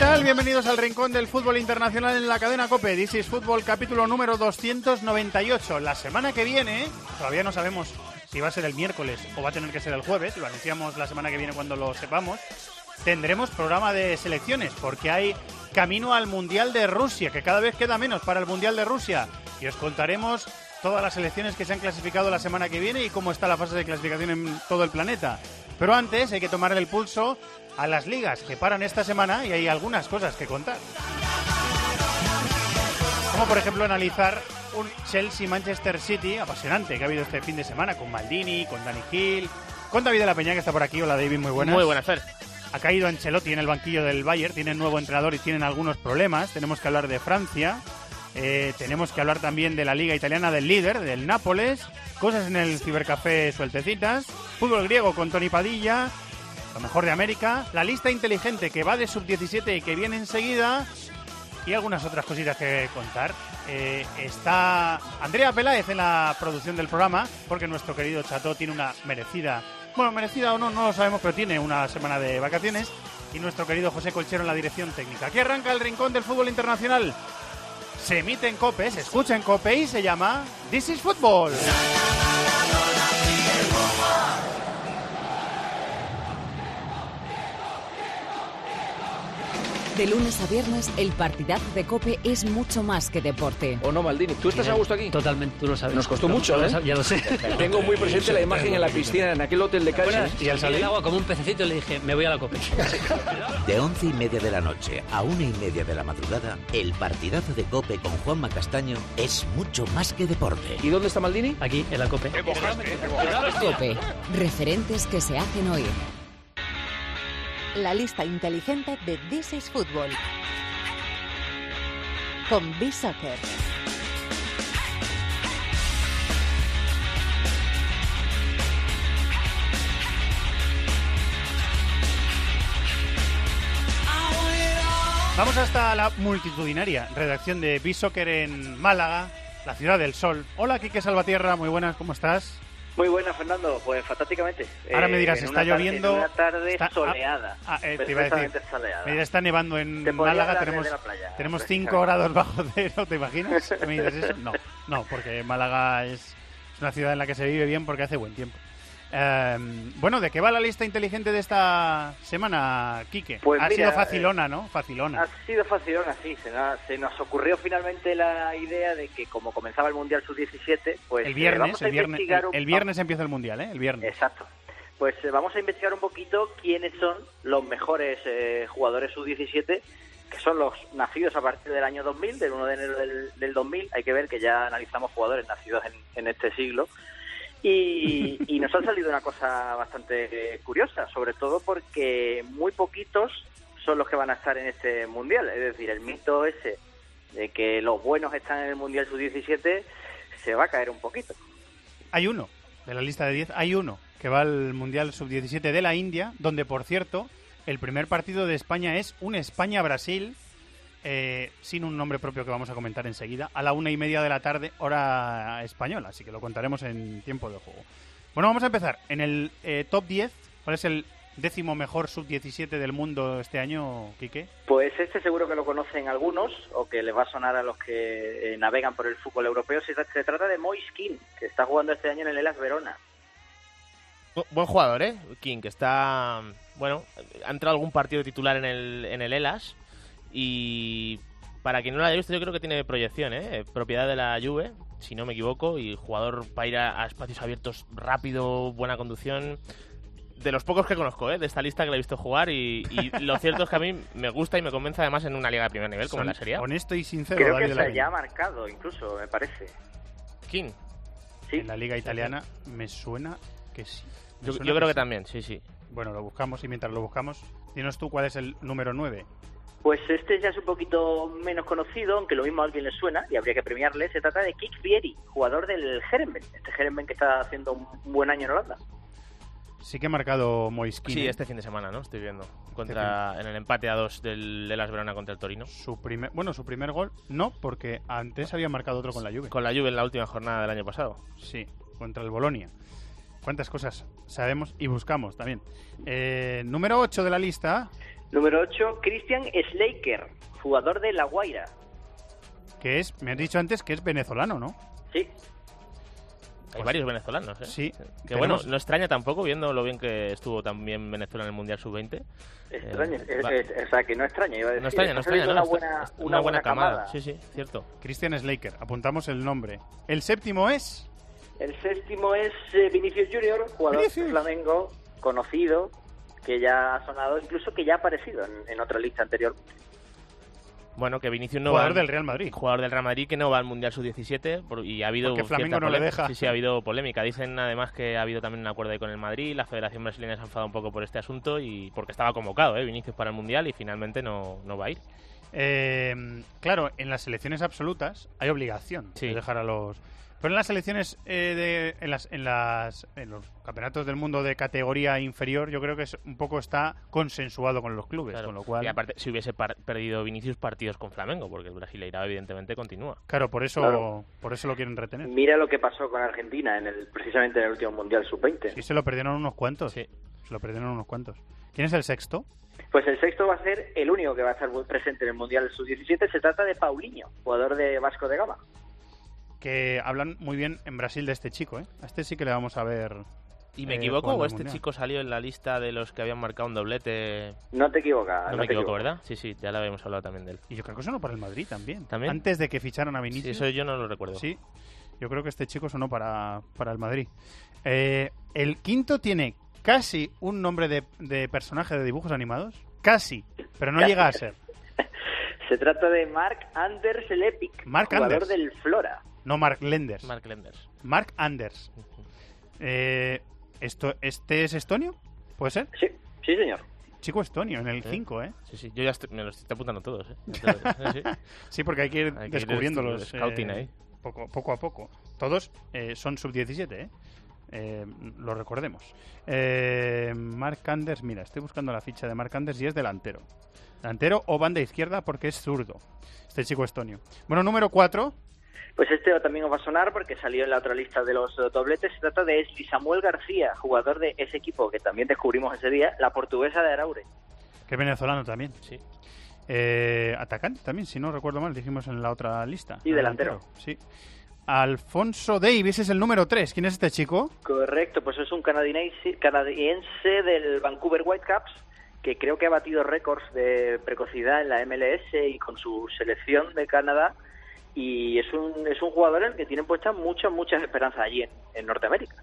tal? Bienvenidos al Rincón del Fútbol Internacional en la cadena COPE. This is Fútbol capítulo número 298. La semana que viene, todavía no sabemos si va a ser el miércoles o va a tener que ser el jueves, lo anunciamos la semana que viene cuando lo sepamos, tendremos programa de selecciones porque hay camino al Mundial de Rusia, que cada vez queda menos para el Mundial de Rusia. Y os contaremos todas las selecciones que se han clasificado la semana que viene y cómo está la fase de clasificación en todo el planeta. Pero antes hay que tomar el pulso a las ligas que paran esta semana y hay algunas cosas que contar. Como por ejemplo analizar un Chelsea-Manchester City apasionante que ha habido este fin de semana con Maldini, con Dani Gil, con David de la Peña que está por aquí. Hola David, muy buenas. Muy buenas, Fer. Ha caído Ancelotti en el banquillo del Bayern, tienen nuevo entrenador y tienen algunos problemas. Tenemos que hablar de Francia, eh, tenemos que hablar también de la Liga Italiana del líder, del Nápoles, cosas en el cibercafé sueltecitas, fútbol griego con Tony Padilla, lo mejor de América, la lista inteligente que va de sub-17 y que viene enseguida, y algunas otras cositas que contar. Eh, está Andrea Peláez en la producción del programa, porque nuestro querido Chato tiene una merecida, bueno, merecida o no, no lo sabemos, pero tiene una semana de vacaciones, y nuestro querido José Colchero en la dirección técnica. Aquí arranca el rincón del fútbol internacional. Se emite en COPE, se escucha en COPE y se llama This is Football. De lunes a viernes, el partidazo de Cope es mucho más que deporte. ¿O no, Maldini? ¿Tú estás a gusto aquí? Totalmente, tú lo sabes. Nos costó mucho, ¿eh? Ya lo sé. Tengo muy presente la imagen en la piscina, en aquel hotel de Cádiz. Y al salir el agua como un pececito le dije, me voy a la copa. De once y media de la noche a una y media de la madrugada, el partidazo de Cope con Juanma Castaño es mucho más que deporte. ¿Y dónde está Maldini? Aquí, en la cope. Cope. Referentes que se hacen oír. La lista inteligente de This is Football. Con B-Soccer. Vamos hasta la multitudinaria redacción de B-Soccer en Málaga, la ciudad del sol. Hola, Quique Salvatierra, muy buenas, ¿cómo estás? Muy buena, Fernando. Pues fantásticamente. Ahora me Eh, dirás, en está lloviendo, en una tarde está- ah, soleada. ah, eh, te iba a decir, soleada. Me está nevando en Te Málaga, tenemos, playa, tenemos precisamente. 5 grados bajo cero, ¿te imaginas? ¿Que ¿Me dices eso? No, no, porque Málaga es, es una ciudad en la que se vive bien porque hace buen tiempo. Eh, bueno, ¿de qué va la lista inteligente de esta semana, Quique? Pues ha mira, sido facilona, ¿no? Facilona. Ha sido fácil, así. Se, na- se nos ocurrió finalmente la idea de que como comenzaba el Mundial Sub-17, pues el eh, vamos a el viernes, el, un- el viernes empieza el mundial, ¿eh? El viernes. Exacto. Pues eh, vamos a investigar un poquito quiénes son los mejores eh, jugadores Sub-17 que son los nacidos a partir del año 2000, del 1 de enero del, del 2000. Hay que ver que ya analizamos jugadores nacidos en, en este siglo. Y, nos ha salido una cosa bastante curiosa, sobre todo porque muy poquitos son los que van a estar en este mundial. Es decir, el mito ese de que los buenos están en el mundial sub-17 se va a caer un poquito. Hay uno, de la lista de 10, hay uno que va al Mundial Sub-17 de la India, donde, por cierto, el primer partido de España es un España-Brasil, eh, sin un nombre propio que vamos a comentar enseguida, a la una y media de la tarde, hora española, así que lo contaremos en tiempo de juego. Bueno, vamos a empezar. En el eh, top 10, ¿cuál es el décimo mejor Sub-17 del mundo este año, Quique? Pues este seguro que lo conocen algunos o que les va a sonar a los que eh, navegan por el fútbol europeo. Se, se trata de Moiskin, que está jugando este año en el Elas Verona. Bu- Buen jugador, ¿eh? King, que está. Bueno, ha entrado algún partido titular en el, en el Elas. Y para quien no lo haya visto, yo creo que tiene proyección, ¿eh? Propiedad de la Juve, si no me equivoco. Y jugador para ir a, a espacios abiertos rápido, buena conducción. De los pocos que conozco, ¿eh? De esta lista que le he visto jugar. Y, y lo cierto es que a mí me gusta y me convence además en una liga de primer nivel, como en la Serie A. Honesto y sincero, Creo David que se ya ha marcado, incluso, me parece. King. Sí. En la liga italiana me suena que sí. Yo, creo que sí. también, sí, sí. Bueno, lo buscamos y mientras lo buscamos, dinos tú cuál es el número 9. Pues este ya es un poquito menos conocido, aunque lo mismo a alguien le suena y habría que premiarle. Se trata de Kik Vieri, jugador del Herenben. Este Herenben que está haciendo un buen año en Holanda. Sí que ha marcado Moiskin. Sí, este fin de semana, ¿no? Estoy viendo. Contra, en el empate a dos del, de las Verona contra el Torino. Su primer, bueno, su primer gol no, porque antes había marcado otro con la Juve. Con la Juve en la última jornada del año pasado. Sí, contra el Bolonia. ¿Cuántas cosas sabemos y buscamos también? Eh, número 8 de la lista, Número 8, Christian Slaker, jugador de La Guaira. que es, me has dicho antes que es venezolano, ¿no? Sí, Hay varios venezolanos, ¿eh? Sí. Que bueno, no extraña tampoco, viendo lo bien que estuvo también Venezuela en el Mundial Sub-20. extraña. Eh, va- eh, o sea, que no extraña, iba a decir. No extraña, no extraña, no, Una buena, una buena camada. Sí, sí, cierto. Christian Slaker, apuntamos el nombre. El séptimo es... El séptimo es eh, Vinicius Junior, jugador Vinicius. de Flamengo, conocido, que ya ha sonado, incluso que ya ha aparecido en, en otra lista anterior. Bueno, que Vinicius no Jugador va... del Real Madrid. Jugador del Real Madrid que no va al Mundial Sub-17 por- y ha habido Porque Flamengo no le deja. Sí, sí, ha habido polémica. Dicen además que ha habido también un acuerdo ahí con el Madrid, la Federación Brasileña se ha enfadado un poco por este asunto y porque estaba convocado, ¿eh? Vinicius para el Mundial y finalmente no, no va a ir. Eh, claro, en las selecciones absolutas hay obligación Sí. de dejar a los... Pero en las selecciones, eh, de, en, las, en, las, en los campeonatos del mundo de categoría inferior, yo creo que es, un poco está consensuado con los clubes, Claro. con lo cual... Y aparte, si hubiese par- perdido Vinicius partidos con Flamengo, porque el Brasileirao evidentemente continúa. Claro, por eso, Claro. por eso lo quieren retener. Mira lo que pasó con Argentina en el precisamente en el último Mundial Sub-20. Sí, se lo perdieron unos cuantos. Sí. Se lo perdieron unos cuantos. ¿Quién es el sexto? Pues el sexto va a ser el único que va a estar presente en el Mundial Sub-17. Se trata de Paulinho, jugador de Vasco de Gama. Que hablan muy bien en Brasil de este chico, ¿eh? A este sí que le vamos a ver... ¿Y me eh, equivoco o este Mundial. chico salió en la lista de los que habían marcado un doblete? No te equivocas. No, no me te equivoco. ¿verdad? Sí, sí, ya lo habíamos hablado también de él. Y yo creo que sonó para el Madrid también. ¿También? Antes de que ficharan a Sí, Vinicius. eso yo no lo recuerdo. Sí, yo creo que este chico sonó para, para el Madrid. Eh, el quinto tiene casi un nombre de, de personaje de dibujos animados. Casi, pero no llega a ser. Se trata de Mark Anders Lepic, Mark jugador Anders. del Flora. No Mark Lenders. Mark Lenders. Mark Anders. Eh, esto, ¿Este es estonio? ¿Puede ser? Sí, sí, señor. Chico estonio, en el Sí. 5, ¿eh? Sí, sí, yo ya estoy- me los estoy apuntando todos, ¿eh? Entonces, sí, porque hay que ir Hay que ir descubriéndolos. scouting eh, ahí. Poco, poco a poco. Todos eh, son sub-17, ¿eh? Eh, lo recordemos. Eh, Mark Anders, mira, estoy buscando la ficha de Mark Anders y es delantero. Delantero o banda izquierda porque es zurdo. Este chico estonio. Bueno, número 4. Pues este también os va a sonar porque salió en la otra lista de los dobletes. Se trata de Esli Samuel García, jugador de ese equipo que también descubrimos ese día, la portuguesa de Araure. que es venezolano también. Sí. Eh, atacante también, si no recuerdo mal, dijimos en la otra lista. Sí, delantero. Sí. Alfonso Davis es el número 3. ¿Quién es este chico? Correcto, pues es un canadiense, canadiense del Vancouver Whitecaps que creo que ha batido récords de precocidad en la MLS y con su selección de Canadá y es un, es un jugador en el que tienen puestas muchas, muchas esperanzas allí en, en Norteamérica.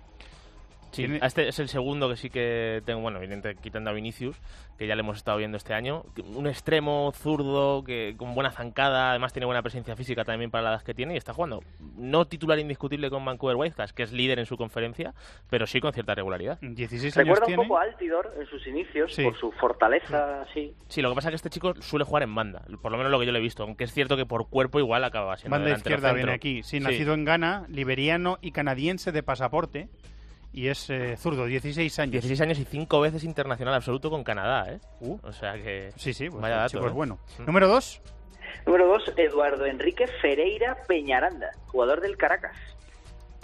Sí, Tiene- este es el segundo que sí que tengo, bueno, evidentemente quitando a Vinicius, que ya le hemos estado viendo este año. Un extremo zurdo, que con buena zancada, además tiene buena presencia física también para la edad que tiene y está jugando. No titular indiscutible con Vancouver Whitecaps, que es líder en su conferencia, pero sí con cierta regularidad. 16 años Recuerda un poco a Altidor en sus inicios Sí. por su fortaleza, sí. Sí, lo que pasa es que este chico suele jugar en banda, por lo menos lo que yo le he visto, aunque es cierto que por cuerpo igual acaba siendo Banda izquierda viene aquí. Sí, Sí. nacido en Ghana, liberiano y canadiense de pasaporte. Y es eh, zurdo, 16 años. 16 años y 5 veces internacional absoluto con Canadá, ¿eh? Uh. O sea que... Sí, sí, pues Vaya el dato, ¿eh? bueno. Mm. Número 2. Número dos, Eduardo Enrique Ferreira Peñaranda, jugador del Caracas.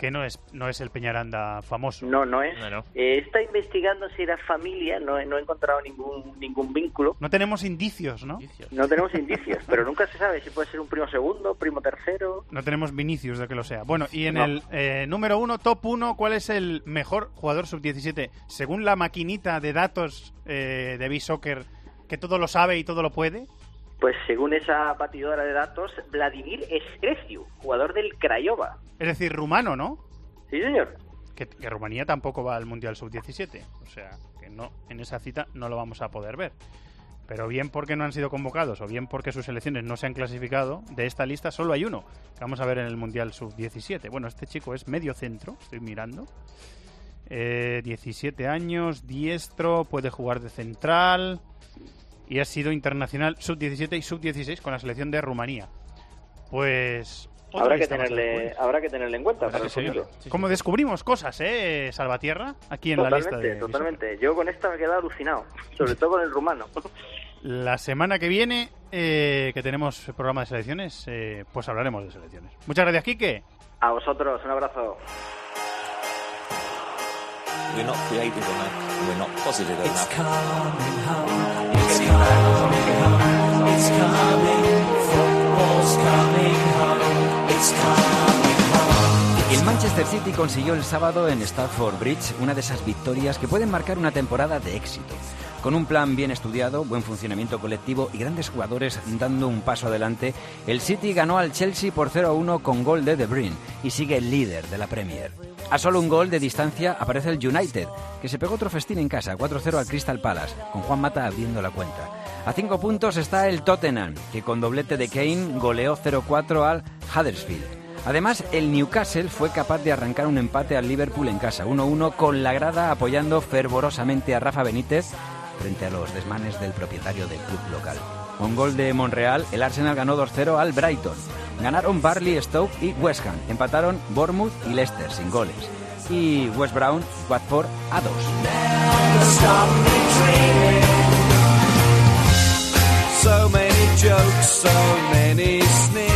Que no es, no es el Peñaranda famoso. No, no es. No, no. Eh, está investigando si era familia, no, he- no he encontrado ningún, ningún vínculo. No tenemos indicios, ¿no? Indicios. No tenemos indicios, pero nunca se sabe si puede ser un primo segundo, primo tercero. No tenemos Vinicius de que lo sea. Bueno, y en No. el eh, número uno, top 1, ¿cuál es el mejor jugador sub-17? Según la maquinita de datos eh, de B-Soccer, que todo lo sabe y todo lo puede. Pues según esa batidora de datos, Vladimir Escreciu, jugador del Craiova. Es decir, rumano, ¿no? Sí, señor. Que, que Rumanía tampoco va al Mundial Sub-17. O sea, que no en esa cita no lo vamos a poder ver. Pero bien porque no han sido convocados o bien porque sus selecciones no se han clasificado, de esta lista solo hay uno que vamos a ver en el Mundial Sub-17. Bueno, este chico es medio centro, estoy mirando. Eh, 17 años, diestro, puede jugar de central y ha sido internacional sub-17 y sub-16 con la selección de Rumanía. Pues... Habrá que, tenerle, habrá que tenerle en cuenta. para el Sí. Como descubrimos cosas, ¿eh? Salvatierra, aquí en la lista Totalmente, de... totalmente. Yo con esta me he quedado alucinado, sobre todo con el rumano. La semana que viene, eh, que tenemos programa de selecciones, eh, pues hablaremos de selecciones. Muchas gracias, Quique. A vosotros, un abrazo. We're not creative enough. We're not positive enough. El Manchester City consiguió el sábado en Stamford Bridge una de esas victorias que pueden marcar una temporada de éxito. Con un plan bien estudiado, buen funcionamiento colectivo y grandes jugadores dando un paso adelante, el City ganó al Chelsea por 0-1 con gol de De Bruyne y sigue el líder de la Premier. A solo un gol de distancia aparece el United, que se pegó otro festín en casa, 4-0 al Crystal Palace, con Juan Mata abriendo la cuenta. A cinco puntos está el Tottenham, que con doblete de Kane goleó 0-4 al Huddersfield. Además, el Newcastle fue capaz de arrancar un empate al Liverpool en casa, 1-1, con la grada apoyando fervorosamente a Rafa Benítez frente a los desmanes del propietario del club local. Con gol de Monreal, el Arsenal ganó 2-0 al Brighton. Ganaron Barley, Stoke y West Ham. Empataron Bournemouth y Leicester sin goles. Y West Brown, Watford a 2. So many jokes, so many sneers.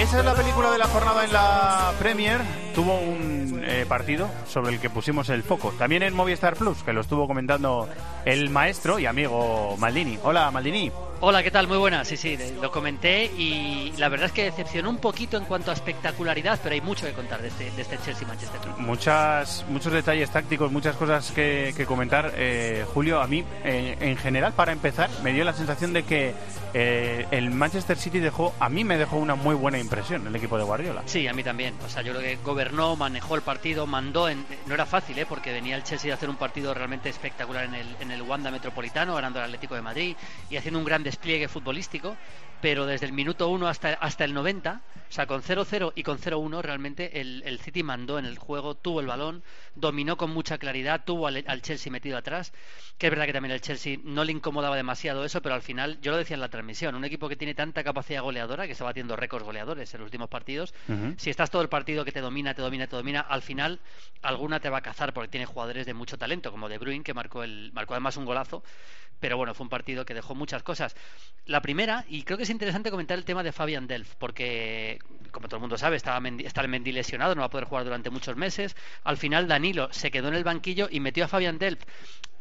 Esa es la película de la jornada en la Premier. Tuvo un eh, partido sobre el que pusimos el foco. También en Movistar Plus, que lo estuvo comentando el maestro y amigo Maldini. Hola, Maldini. Hola, ¿qué tal? Muy buena. Sí, sí, lo comenté y la verdad es que decepcionó un poquito en cuanto a espectacularidad, pero hay mucho que contar de este, de este Chelsea-Manchester. Muchas, muchos detalles tácticos, muchas cosas que, que comentar. Eh, Julio, a mí, eh, en general, para empezar, me dio la sensación de que eh, el Manchester City dejó, a mí me dejó una muy buena impresión el equipo de Guardiola. Sí, a mí también. O sea, yo creo que gobernó, manejó el partido, mandó. En... No era fácil, ¿eh? Porque venía el Chelsea a hacer un partido realmente espectacular en el, en el Wanda Metropolitano, ganando al Atlético de Madrid y haciendo un gran despliegue futbolístico. Pero desde el minuto 1 hasta, hasta el 90, o sea, con 0-0 y con 0-1, realmente el, el, City mandó en el juego, tuvo el balón, dominó con mucha claridad, tuvo al, al, Chelsea metido atrás. Que es verdad que también el Chelsea no le incomodaba demasiado eso, pero al final, yo lo decía en la transmisión, un equipo que tiene tanta capacidad goleadora, que va batiendo récords goleadores en los últimos partidos, uh -huh. si estás todo el partido que te domina, te domina, te domina, al final alguna te va a cazar porque tiene jugadores de mucho talento, como De Bruyne, que marcó, el, marcó además un golazo. Pero bueno, fue un partido que dejó muchas cosas. La primera, y creo que es interesante comentar el tema de Fabian Delf, porque, como todo el mundo sabe, estaba Mendy, está el Mendy lesionado, no va a poder jugar durante muchos meses. Al final, Danilo se quedó en el banquillo y metió a Fabian Delf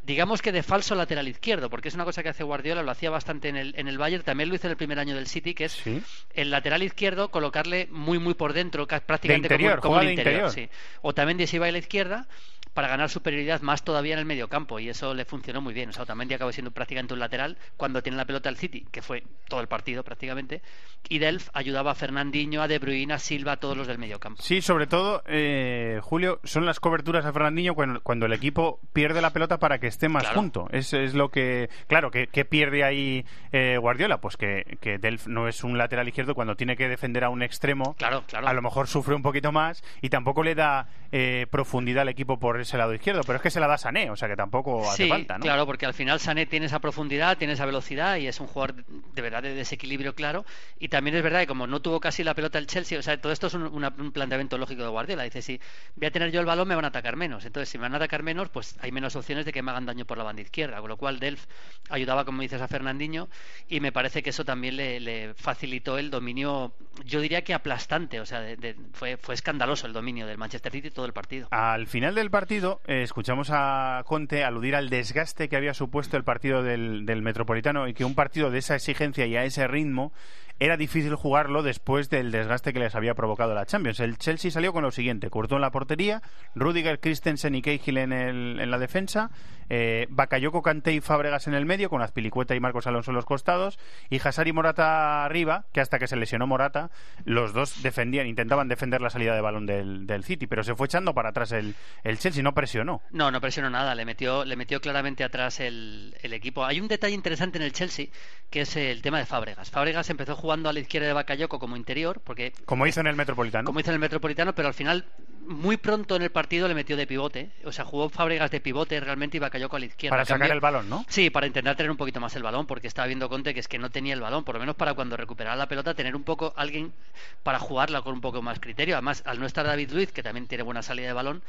digamos que de falso lateral izquierdo, porque es una cosa que hace Guardiola, lo hacía bastante en el, en el Bayern, también lo hizo en el primer año del City, que es ¿Sí? el lateral izquierdo, colocarle muy, muy por dentro, prácticamente de interior, como, como el interior. interior. Sí. O también de si iba a la izquierda, para ganar superioridad más todavía en el medio campo y eso le funcionó muy bien. O sea, Otamendi acabó siendo prácticamente un lateral cuando tiene la pelota al City, que fue todo el partido prácticamente, y Delf ayudaba a Fernandinho, a De Bruyne, a Silva, a todos los del medio campo. Sí, sobre todo, eh, Julio, son las coberturas a Fernandinho cuando, cuando, el equipo pierde la pelota para que esté más claro. junto. Es, es lo que, claro, que, que pierde ahí eh, Guardiola, pues que, que, Delf no es un lateral izquierdo cuando tiene que defender a un extremo. Claro, claro. A lo mejor sufre un poquito más y tampoco le da eh, profundidad al equipo por ese lado izquierdo, pero es que se la da Sané, o sea que tampoco hace sí, falta, ¿no? claro, porque al final Sané tiene esa profundidad, tiene esa velocidad y es un jugador de verdad de desequilibrio claro. Y también es verdad que como no tuvo casi la pelota el Chelsea, o sea, todo esto es un, una, un planteamiento lógico de Guardiola. Dice, si voy a tener yo el balón, me van a atacar menos. Entonces, si me van a atacar menos, pues hay menos opciones de que me hagan daño por la banda izquierda. Con lo cual, Delf ayudaba, como dices, a Fernandinho y me parece que eso también le, le facilitó el dominio, yo diría que aplastante. O sea, de, de, fue, fue escandaloso el dominio del Manchester City todo el partido. Al final del partido, eh, escuchamos a Conte aludir al desgaste que había supuesto el partido del, del Metropolitano y que un partido de esa exigencia y a ese ritmo era difícil jugarlo después del desgaste que les había provocado la Champions. El Chelsea salió con lo siguiente: Courtois en la portería, Rudiger, Christensen y Cahill en, el, en la defensa, eh, Bakayoko, Kanté y Fábregas en el medio, con Azpilicueta y Marcos Alonso en los costados, y Hazard y Morata arriba, que hasta que se lesionó Morata, los dos defendían, intentaban defender la salida de balón del, del City, pero se fue echando para atrás el, el, Chelsea, no presionó. No, no presionó nada, le metió, le metió claramente atrás el, el equipo. Hay un detalle interesante en el Chelsea, que es el tema de Fábregas. Fábregas empezó jugando a la izquierda de Bakayoko como interior, porque como hizo en el Metropolitano. Como hizo en el Metropolitano, pero al final muy pronto en el partido le metió de pivote, o sea, jugó Fábregas de pivote realmente y Bakayoko a la izquierda. Para sacar el balón, ¿no? Sí, para intentar tener un poquito más el balón, porque estaba viendo Conte que es que no tenía el balón, por lo menos para cuando recuperara la pelota tener un poco alguien para jugarla con un poco más criterio. Además, al no estar David Luiz, que también tiene buena salida de balón,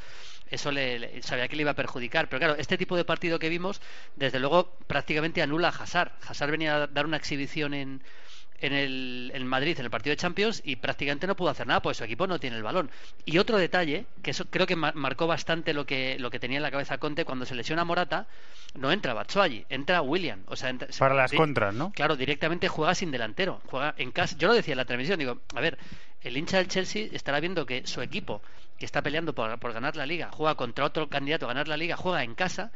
eso le, sabía que le iba a perjudicar. Pero claro, este tipo de partido que vimos, desde luego prácticamente anula a Hazard. Hazard venía a dar una exhibición en en el Madrid en el partido de Champions y prácticamente no pudo hacer nada porque su equipo no tiene el balón. Y otro detalle, que eso creo que marcó bastante lo que, lo que tenía en la cabeza Conte cuando se lesiona Morata, no entra Batshuayi, entra William. O sea, Para las contras, ¿no? Claro, directamente juega sin delantero. Juega en casa. Yo lo decía en la transmisión, digo, a ver, el hincha del Chelsea estará viendo que su equipo, que está peleando por, por ganar la liga, juega contra otro candidato a ganar la liga, juega en casa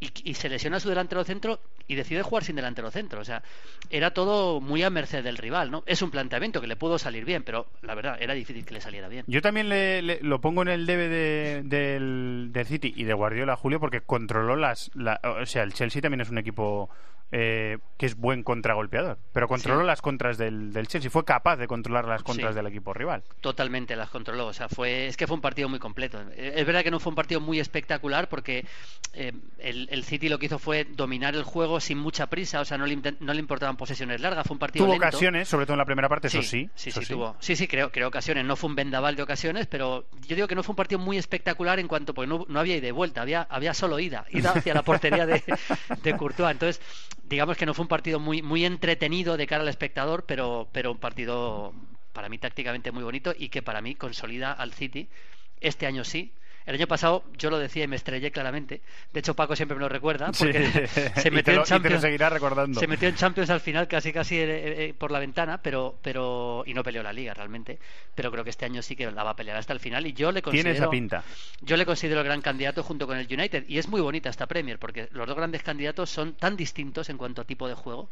y, se lesiona su delantero centro y decide jugar sin delantero centro. O sea, era todo muy a merced del rival, ¿no? Es un planteamiento que le pudo salir bien, pero la verdad, era difícil que le saliera bien. Yo también le, lo pongo en el debe de, del, del, City y de Guardiola, Julio, porque controló las... o sea, el Chelsea también es un equipo eh, que es buen contragolpeador, pero controló las contras del, del, Chelsea, fue capaz de controlar las contras del equipo rival. Totalmente las controló, o sea, fue es que fue un partido muy completo. Es verdad que no fue un partido muy espectacular porque eh, el, City lo que hizo fue dominar el juego sin mucha prisa, o sea, no le, no le importaban posesiones largas, fue un partido Tuvo ocasiones, sobre todo en la primera parte, sí, eso sí. Sí, sí, tuvo. Sí, sí, creo, creo ocasiones, no fue un vendaval de ocasiones, pero yo digo que no fue un partido muy espectacular en cuanto, porque no, no había ida y vuelta, había, había solo ida, ida hacia la portería de, de Courtois. Entonces, digamos que no fue un partido muy, muy entretenido de cara al espectador, pero, pero un partido para mí tácticamente muy bonito y que para mí consolida al City. Este año sí, el año pasado yo lo decía y me estrellé claramente. De hecho, Paco siempre me lo recuerda porque se metió en Champions. recordando. Se metió en Champions al final casi casi eh, eh, por la ventana, pero pero y no peleó la liga realmente. Pero creo que este año sí que la va a pelear hasta el final y yo le considero. Tiene esa pinta. Yo le considero el gran candidato junto con el United y es muy bonita esta Premier porque los dos grandes candidatos son tan distintos en cuanto a tipo de juego.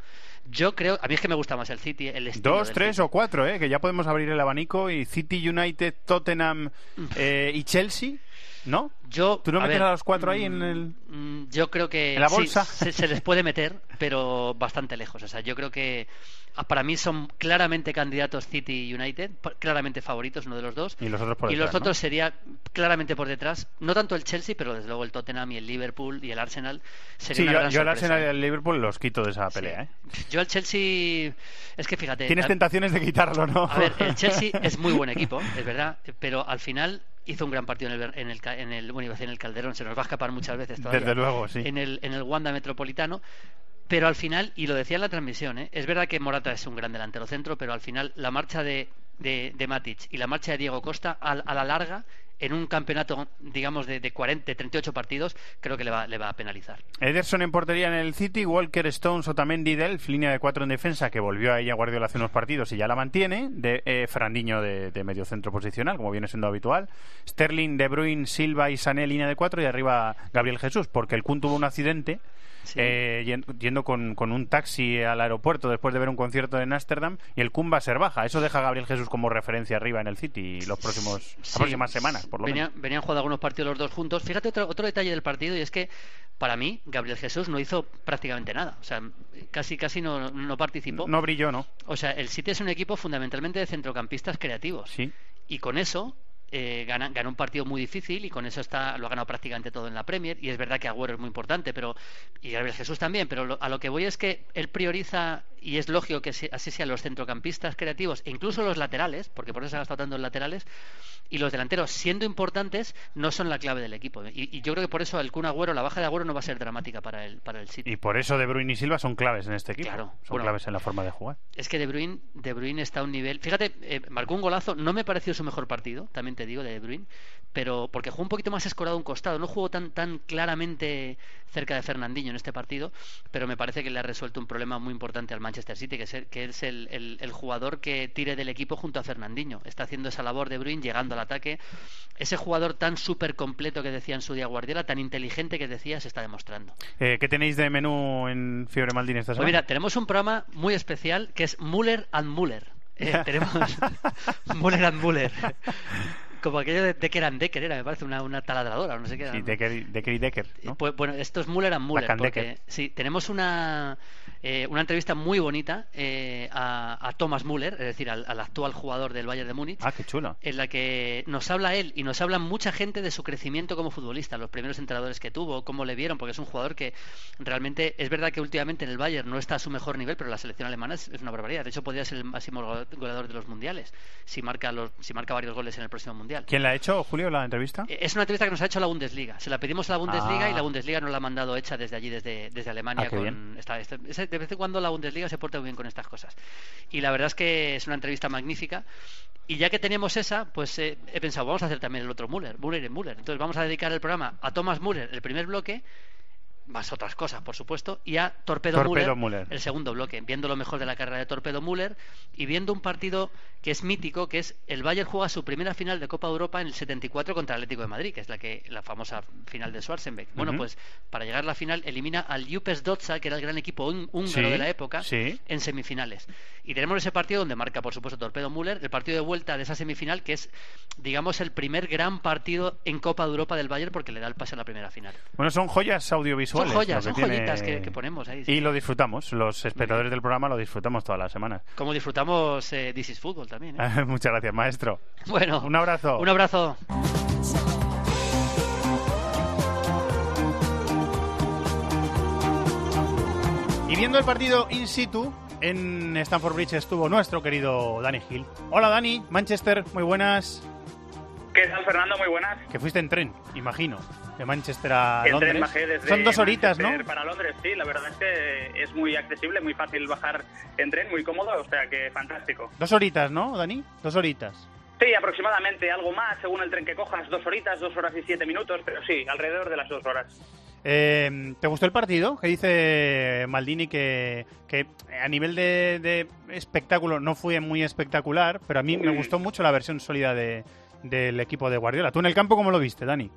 Yo creo, a mí es que me gusta más el City, el estilo Dos, tres o cuatro, ¿eh? que ya podemos abrir el abanico y City, United, Tottenham eh, y Chelsea. ¿No? Yo, ¿Tú no metes a los cuatro ahí en el... Mm, yo creo que... ¿En la bolsa? se, les puede meter, pero bastante lejos. O sea, yo creo que ah, para mí son claramente candidatos City y United, claramente favoritos, uno de los dos. Y los otros por Y los otros sería claramente por detrás. No tanto el Chelsea, pero desde luego el Tottenham y el Liverpool y el Arsenal. Sería sí, yo, yo el Arsenal y el Liverpool los quito de esa pelea, ¿eh? Yo el Chelsea... Es que fíjate... Tienes tentaciones de quitarlo, ¿no? A ver, el Chelsea es muy buen equipo, es verdad, pero al final hizo un gran partido en el, en el, en el, en el Calderón, se nos va a escapar muchas veces todavía. Desde luego, sí. En el, en el Wanda Metropolitano. Pero al final, y lo decía en la transmisión, ¿eh? es verdad que Morata es un gran delantero centro, pero al final la marcha de, de, Matic y la marcha de Diego Costa a, a la larga en un campeonato, digamos, de, de 40, 38 partidos, creo que le va, le va a penalizar. Ederson en portería en el City, Walker, Stones, Otamendi, Delf, línea de cuatro en defensa, que volvió a ella Guardiola hace unos partidos y ya la mantiene, de eh, Frandiño de, de, medio centro posicional, como viene siendo habitual, Sterling, De Bruyne, Silva y Sané, línea de cuatro, y arriba Gabriel Jesús, porque el Kun tuvo un accidente eh, yendo con, con, un taxi al aeropuerto después de ver un concierto en Ámsterdam y el Kun va a ser baja. Eso deja a Gabriel Jesús como referencia arriba en el City los próximos, las próximas semanas, por lo menos. Venían jugando algunos partidos los dos juntos. Fíjate otro, otro detalle del partido y es que para mí Gabriel Jesús no hizo prácticamente nada. O sea, casi casi no, no participó. No brilló, ¿no? O sea, el City es un equipo fundamentalmente de centrocampistas creativos. Sí. Y con eso eh, gana, un partido muy difícil y con eso está lo ha ganado prácticamente todo en la Premier y es verdad que Agüero es muy importante pero y Gabriel Jesús también pero a lo que voy es que él prioriza y es lógico que así sean los centrocampistas creativos e incluso los laterales porque por eso se ha gastado tanto en laterales y los delanteros siendo importantes no son la clave del equipo. Y, yo creo que por eso el Kun Agüero la baja de Agüero no va a ser dramática para el para el City. Y por eso De Bruyne y Silva son claves en este equipo. Claro, son claves en la forma de jugar. es que De Bruyne De Bruyne está a un nivel fíjate eh, marcó un golazo no me pareció su mejor partido también te digo de De Bruyne pero porque jugó un poquito más escorado un costado, no jugó tan tan claramente cerca de Fernandinho en este partido, pero me parece que le ha resuelto un problema muy importante al Manchester City, que es el, que es el, el, jugador que tire del equipo junto a Fernandinho. Está haciendo esa labor de Bruin, llegando al ataque. Ese jugador tan súper completo que decía en su día Guardiola, tan inteligente que decía, se está demostrando. Eh, ¿Qué tenéis de menú en Fiebre Maldini esta pues semana? Pues mira, tenemos un programa muy especial que es Muller and Muller. Eh, tenemos Muller and Muller como aquello de Decker and Decker era, me parece, una, una taladradora, no sé qué era. Sí, Decker, Decker y Decker, ¿no? Pues, bueno, esto es Muller and Muller, porque sí, tenemos una eh, una entrevista muy bonita eh, a, Thomas Müller, es decir, al, actual jugador del Bayern de Múnich. Ah, qué chulo. En la que nos habla él y nos habla mucha gente de su crecimiento como futbolista, los primeros entrenadores que tuvo, cómo le vieron, porque es un jugador que realmente es verdad que últimamente en el Bayern no está a su mejor nivel, pero la selección alemana es, una barbaridad. De hecho, podría ser el máximo goleador de los mundiales si marca, los, si marca varios goles en el próximo mundial. ¿Quién la ha hecho, Julio, la entrevista? Eh, es una entrevista que nos ha hecho la Bundesliga. Se la pedimos a la Bundesliga y la ah. Bundesliga nos la ha mandado hecha desde allí, desde, desde Alemania. Ah, con, de vez en cuando la Bundesliga se porta muy bien con estas cosas. Y la verdad es que es una entrevista magnífica. Y ya que tenemos esa, pues eh, he pensado, vamos a hacer también el otro Müller, Müller y Müller. Entonces vamos a dedicar el programa a Thomas Müller, el primer bloque, más otras cosas, por supuesto, y a Torpedo, Müller, el segundo bloque, viendo lo mejor de la carrera de Torpedo Müller y viendo un partido que es mítico, que es el Bayern juega su primera final de Copa Europa en el 74 contra el Atlético de Madrid, que es la que la famosa final de Schwarzenbeck. Bueno, pues para llegar a la final elimina al Jupes Dotza, que era el gran equipo húngaro de la época, en semifinales. Y tenemos ese partido donde marca, por supuesto, Torpedo Müller, el partido de vuelta de esa semifinal, que es, digamos, el primer gran partido en Copa de Europa del Bayern porque le da el pase a la primera final. Bueno, son joyas audiovisuales son joyas, son joyitas que, ponemos ahí. Y lo disfrutamos, los espectadores del programa lo disfrutamos todas las semanas. Como disfrutamos eh, This is Football también. ¿eh? Muchas gracias, maestro. Bueno, un abrazo. Un abrazo. Y viendo el partido in situ, en Stanford Bridge estuvo nuestro querido Dani Hill. Hola Dani, Manchester, muy buenas. ¿Qué tal, Fernando? Muy buenas. Que fuiste en tren, imagino, de Manchester a Londres. Son dos horitas, ¿no? Para Londres, sí. La verdad es que es muy accesible, muy fácil bajar en tren, muy cómodo, o sea que fantástico. Dos horitas, ¿no, Dani? Dos horitas. Sí, aproximadamente, algo más, según el tren que cojas, dos horitas, dos horas y siete minutos, pero sí, alrededor de las dos horas. Eh, ¿Te gustó el partido? Que dice Maldini que, que a nivel de, de, espectáculo no fue muy espectacular, pero a mí me gustó mucho la versión sólida de, del equipo de Guardiola. ¿Tú en el campo cómo lo viste, Dani?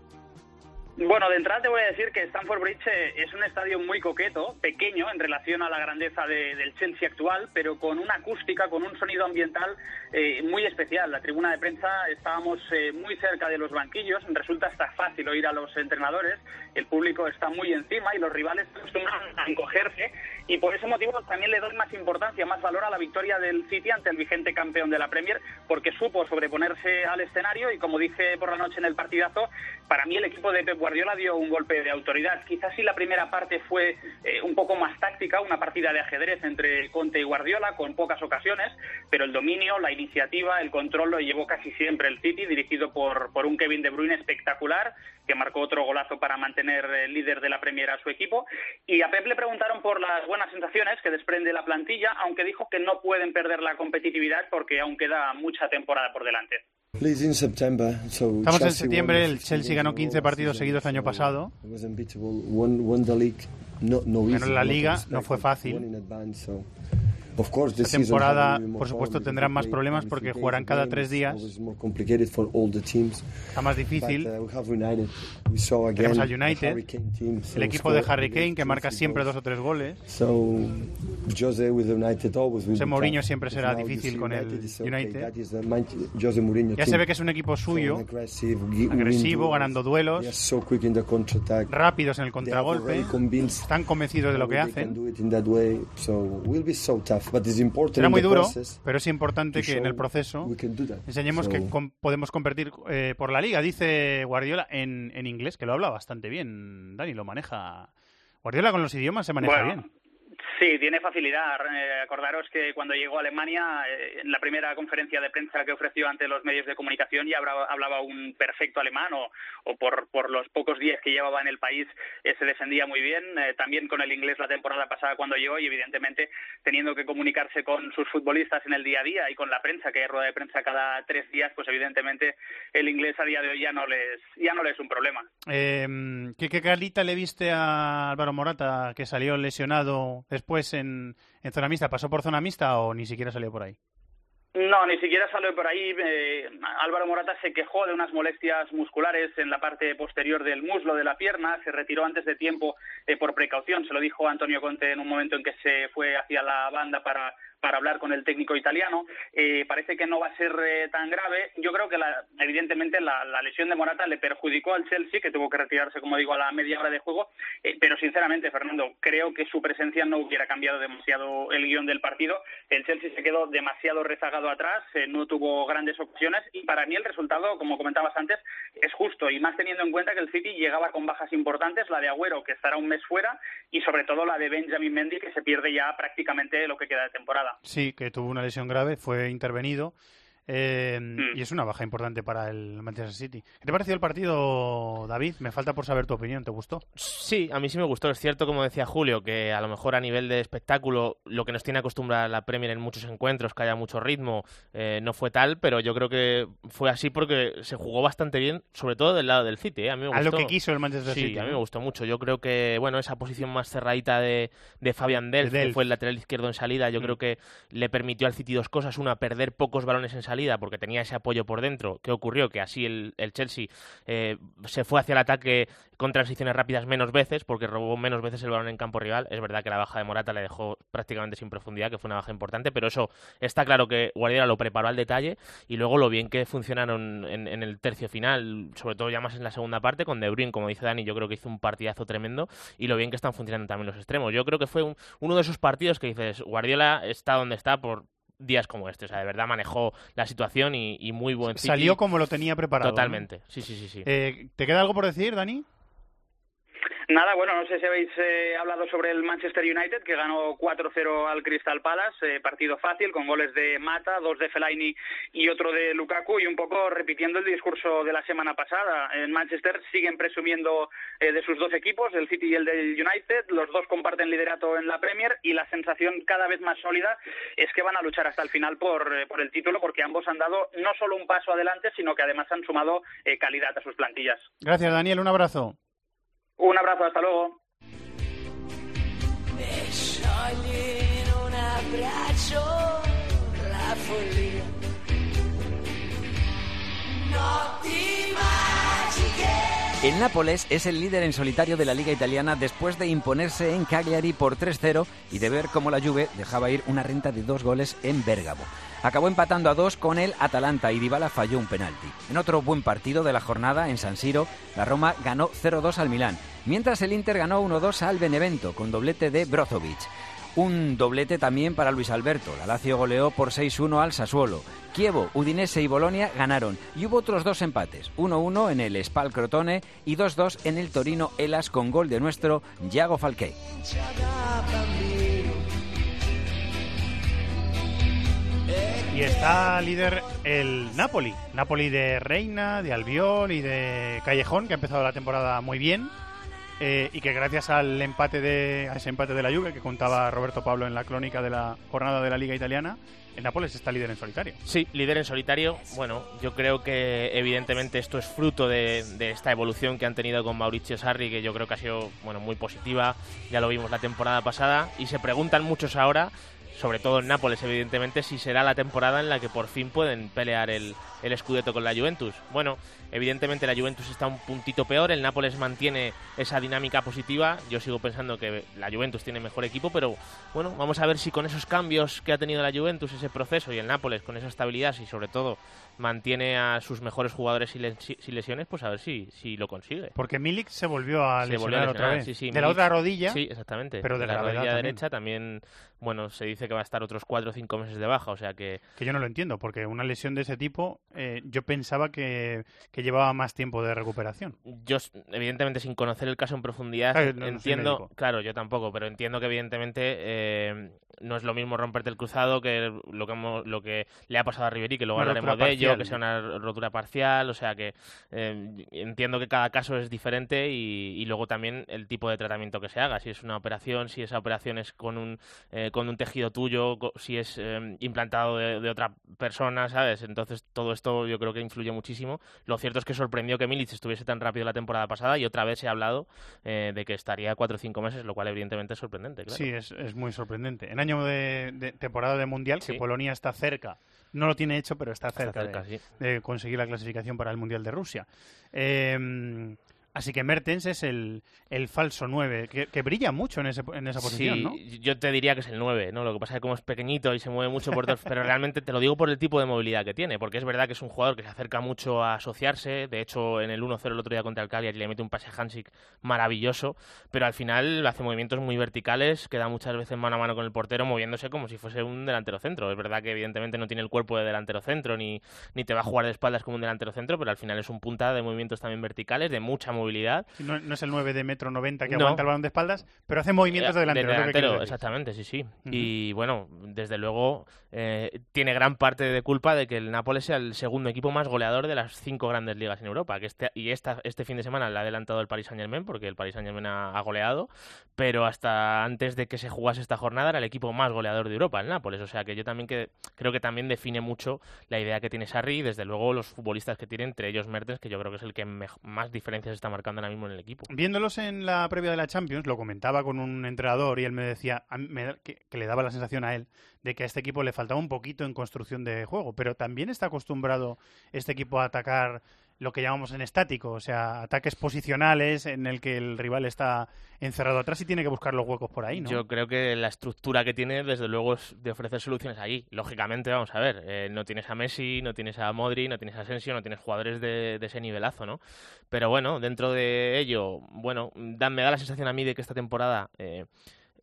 Bueno, de entrada te voy a decir que Stamford Bridge eh, es un estadio muy coqueto, pequeño en relación a la grandeza del Chelsea actual, pero con una acústica, con un sonido ambiental eh, muy especial. La tribuna de prensa estábamos eh, muy cerca de los banquillos, resulta hasta fácil oír a los entrenadores, el público está muy encima y los rivales acostumbran a encogerse y por ese motivo también le doy más importancia, más valor a la victoria del City ante el vigente campeón de la Premier, porque supo sobreponerse al escenario y como dije por la noche en el partidazo, para mí el equipo de Pep Guardiola dio un golpe de autoridad. Quizás si la primera parte fue eh, un poco más táctica, una partida de ajedrez entre Conte y Guardiola, con pocas ocasiones, pero el dominio, la iniciativa, el control lo llevó casi siempre el City, dirigido por, por un Kevin De Bruyne espectacular, que marcó otro golazo para mantener el líder de la Premier a su equipo. Y a Pep le preguntaron por las buenas sensaciones que desprende la plantilla, aunque dijo que no pueden perder la competitividad porque aún queda mucha temporada por delante. Estamos en septiembre, el Chelsea ganó 15 partidos seguidos el año pasado. Ganó la liga, no fue fácil. Esta temporada, por supuesto, tendrán más problemas porque jugarán cada tres días. Está más difícil. Uh, Tenemos al United, el equipo de Harry Kane que marca siempre dos o tres goles. José Mourinho siempre será difícil con el United. Ya se ve que es un equipo suyo, agresivo, ganando duelos, rápidos en el contragolpe, están convencidos de lo que hacen. Será muy duro, pero es importante que en el proceso enseñemos que podemos competir eh, por la liga. Dice Guardiola en, en inglés, que lo habla bastante bien. Dani, lo maneja. Guardiola con los idiomas se maneja bien. Sí, tiene facilidad. Eh, acordaros que cuando llegó a Alemania, eh, en la primera conferencia de prensa que ofreció ante los medios de comunicación, ya hablaba, un perfecto alemán o, por, por, los pocos días que llevaba en el país eh, se defendía muy bien. también con el inglés la temporada pasada cuando llegó y evidentemente teniendo que comunicarse con sus futbolistas en el día a día y con la prensa, que hay rueda de prensa cada tres días, pues evidentemente el inglés a día de hoy ya no les, ya no les es un problema. ¿qué, ¿Qué calita le viste a Álvaro Morata que salió lesionado? En, en zona mixta? ¿Pasó por zona mixta o ni siquiera salió por ahí? No, ni siquiera salió por ahí. Eh, Álvaro Morata se quejó de unas molestias musculares en la parte posterior del muslo de la pierna, se retiró antes de tiempo eh, por precaución, se lo dijo Antonio Conte en un momento en que se fue hacia la banda para para hablar con el técnico italiano. Eh, parece que no va a ser eh, tan grave. Yo creo que la, evidentemente la, lesión de Morata le perjudicó al Chelsea, que tuvo que retirarse, como digo, a la media hora de juego. Eh, pero sinceramente, Fernando, creo que su presencia no hubiera cambiado demasiado el guion del partido. El Chelsea se quedó demasiado rezagado atrás, no tuvo grandes opciones y para mí el resultado, como comentabas antes, es justo y más teniendo en cuenta que el City llegaba con bajas importantes, la de Agüero, que estará un mes fuera, y sobre todo la de Benjamin Mendy, que se pierde ya prácticamente lo que queda de temporada. Sí, que tuvo una lesión grave, fue intervenido. Eh, mm. Y es una baja importante para el Manchester City. ¿Qué te pareció el partido, David? Me falta por saber tu opinión. ¿Te gustó? Sí, a mí sí me gustó. Es cierto, como decía Julio, que a lo mejor a nivel de espectáculo, lo que nos tiene acostumbrada la Premier en muchos encuentros, que haya mucho ritmo, eh, no fue tal, pero yo creo que fue así porque se jugó bastante bien, sobre todo del lado del City. ¿eh? A, mí me gustó. a lo que quiso el Manchester City. Sí, a mí me gustó mucho. Yo creo que, bueno, esa posición más cerradita de, de Fabian Delph, que fue el lateral izquierdo en salida, yo mm. creo que le permitió al City dos cosas. Una, perder pocos balones en salida, porque tenía ese apoyo por dentro. ¿Qué ocurrió? Que así el, Chelsea eh, se fue hacia el ataque con transiciones rápidas menos veces, porque robó menos veces el balón en campo rival. Es verdad que la baja de Morata le dejó prácticamente sin profundidad, que fue una baja importante, pero eso está claro que Guardiola lo preparó al detalle y luego lo bien que funcionaron en, el tercio final, sobre todo ya más en la segunda parte, con De Bruyne, como dice Dani, yo creo que hizo un partidazo tremendo y lo bien que están funcionando también los extremos. Yo creo que fue uno de esos partidos que dices, Guardiola está donde está por, días como este. O sea, de verdad manejó la situación y, muy buen Salió como lo tenía preparado. Totalmente. Sí, sí, sí. sí. Eh, ¿Te queda algo por decir, Dani? Nada, bueno, no sé si habéis eh, hablado sobre el Manchester United, que ganó 4-0 al Crystal Palace, eh, partido fácil, con goles de Mata, dos de Fellaini y otro de Lukaku, y un poco repitiendo el discurso de la semana pasada. En Manchester siguen presumiendo eh, de sus dos equipos, el City y el United, los dos comparten liderato en la Premier, y la sensación cada vez más sólida es que van a luchar hasta el final por, por el título, porque ambos han dado no solo un paso adelante, sino que además han sumado calidad a sus plantillas. Gracias, Daniel, un abrazo. Un abrazo, hasta luego. El Nápoles es el líder en solitario de la liga italiana después de imponerse en Cagliari por 3-0 y de ver cómo la Juve dejaba ir una renta de dos goles en Bérgamo. Acabó empatando a dos con el Atalanta y Dybala falló un penalti. En otro buen partido de la jornada en San Siro, la Roma ganó 0-2 al Milán, mientras el Inter ganó 1-2 al Benevento con doblete de Brozovic. Un doblete también para Luis Alberto. La Lazio goleó por 6-1 al Sassuolo. Chievo, Udinese y Bolonia ganaron y hubo otros dos empates, 1-1 en el Spal Crotone y 2-2 en el Torino Elas con gol de nuestro Yago Falqué. Y está líder el Napoli, Napoli de Reina, de Albiol y de Callejón, que ha empezado la temporada muy bien. Eh, y que gracias al empate de, ese empate de la Juve que contaba Roberto Pablo en la crónica de la jornada de la Liga Italiana, el Nápoles está líder en solitario. Sí, líder en solitario. Bueno, yo creo que evidentemente esto es fruto de, esta evolución que han tenido con Mauricio Sarri, que yo creo que ha sido bueno muy positiva. Ya lo vimos la temporada pasada y se preguntan muchos ahora sobre todo en Nápoles, evidentemente, si será la temporada en la que por fin pueden pelear el, el Scudetto con la Juventus. Bueno, evidentemente la Juventus está un puntito peor, el Nápoles mantiene esa dinámica positiva. Yo sigo pensando que la Juventus tiene mejor equipo, pero bueno, vamos a ver si con esos cambios que ha tenido la Juventus, ese proceso y el Nápoles con esa estabilidad y sobre todo mantiene a sus mejores jugadores sin lesiones, pues a ver si, si lo consigue. Porque Milik se volvió a lesionar, otra vez. de la otra rodilla. Sí, exactamente. Pero de, la, rodilla derecha también, bueno, se dice que va a estar otros cuatro o cinco meses de baja, o sea que... Que yo no lo entiendo, porque una lesión de ese tipo eh, yo pensaba que, llevaba más tiempo de recuperación. Yo, evidentemente, sin conocer el caso en profundidad, entiendo, claro, yo tampoco, pero entiendo que evidentemente eh, no es lo mismo romperte el cruzado que lo que, lo que le ha pasado a Ribery, que luego hablaremos de ello, que sea una rotura parcial, o sea que eh, entiendo que cada caso es diferente y, luego también el tipo de tratamiento que se haga, si es una operación, si esa operación es con un, con un tejido tuyo, si es implantado de, de otra persona, ¿sabes? Entonces todo esto yo creo que influye muchísimo. Lo cierto es que sorprendió que Milic estuviese tan rápido la temporada pasada y otra vez se ha hablado eh, de que estaría cuatro o cinco meses, lo cual evidentemente es sorprendente. Sí, es, muy sorprendente. En año de, temporada de Mundial, que Polonia está cerca no lo tiene hecho, pero está cerca, de, conseguir la clasificación para el Mundial de Rusia. Eh, Así que Mertens es el, el falso 9, que, que brilla mucho en, ese, en esa posición, sí, ¿no? yo te diría que es el 9, ¿no? Lo que pasa es que como es pequeñito y se mueve mucho por todos, pero realmente te lo digo por el tipo de movilidad que tiene, porque es verdad que es un jugador que se acerca mucho a asociarse, de hecho en el 1-0 el otro día contra el Cagliari le mete un pase a Hansik maravilloso, pero al final hace movimientos muy verticales, queda muchas veces mano a mano con el portero moviéndose como si fuese un delantero centro. Es verdad que evidentemente no tiene el cuerpo de delantero centro ni, ni te va a jugar de espaldas como un delantero centro, pero al final es un punta de movimientos también verticales, de mucha movilidad. No, no es el 9 de metro 90 que No. aguanta el balón de espaldas, pero hace movimientos de delantero. es lo que exactamente, sí, sí. Ujú. Y bueno, desde luego eh, tiene gran parte de culpa de que el Nápoles sea el segundo equipo más goleador de las cinco grandes ligas en Europa. Que este, y esta, este fin de semana le ha adelantado el Paris Saint Germain, porque el Paris Saint Germain ha, ha goleado, pero hasta antes de que se jugase esta jornada era el equipo más goleador de Europa, el Nápoles. O sea que yo también que, creo que también define mucho la idea que tiene Sarri y desde luego los futbolistas que tiene, entre ellos Mertens, que yo creo que es el que más diferencias está marcando ahora mismo en el equipo. Viéndolos en la previa de la Champions, lo comentaba con un entrenador y él me decía que, que le daba la sensación a él de que a este equipo le faltaba un poquito en construcción de juego, pero también está acostumbrado este equipo a atacar lo que llamamos en estático, o sea, ataques posicionales en el que el rival está encerrado atrás y tiene que buscar los huecos por ahí, ¿no? Yo creo que la estructura que tiene, desde luego, es de ofrecer soluciones allí. Lógicamente, vamos a ver, eh, no tienes a Messi, no tienes a Modri, no tienes a Asensio, no tienes jugadores de, de ese nivelazo, ¿no? Pero bueno, dentro de ello, bueno, da- me da la sensación a mí de que esta temporada... eh,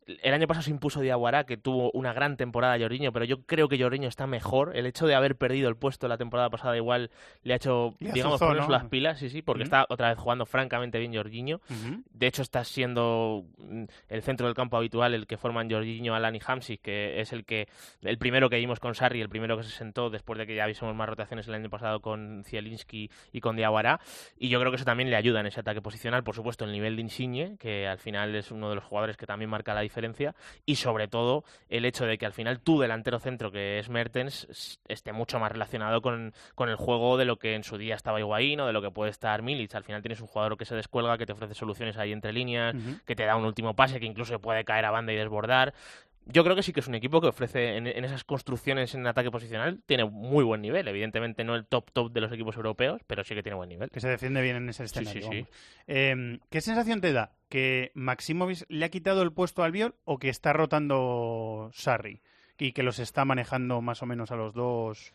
el año pasado se impuso Diaguará, que tuvo una gran temporada Jorginho, pero yo creo que Jorginho está mejor. El hecho de haber perdido el puesto la temporada pasada igual le ha hecho, Le digamos, azuzó, ponerse ¿no? las pilas, sí, sí, porque Ujú. está otra vez jugando francamente bien Jorginho. Ujú. De hecho, está siendo mm, el centro del campo habitual el que forman Jorginho, Alan y Hamsik, que es el que el primero que vimos con Sarri, el primero que se sentó después de que ya vimos más rotaciones el año pasado con Zielinski y con Diawara. Y yo creo que eso también le ayuda en ese ataque posicional. Por supuesto, el nivel de Insigne, que al final es uno de los jugadores que también marca la diferencia. Y sobre todo, el hecho de que al final tu delantero centro, que es Mertens, esté mucho más relacionado con, con el juego de lo que en su día estaba Higuaín o de lo que puede estar Milic. Al final tienes un jugador que se descuelga, que te ofrece soluciones ahí entre líneas, que te da un último pase, que incluso puede caer a banda y desbordar. Yo creo que sí que es un equipo que ofrece en, en esas construcciones en ataque posicional, tiene muy buen nivel. Evidentemente no el top top de los equipos europeos, pero sí que tiene buen nivel. que se defiende bien en ese escenario. sí, sí. Eh, ¿Qué sensación te da? ¿Que Maximovic le ha quitado el puesto al Biol o que está rotando Sarri? Y que los está manejando más o menos a los dos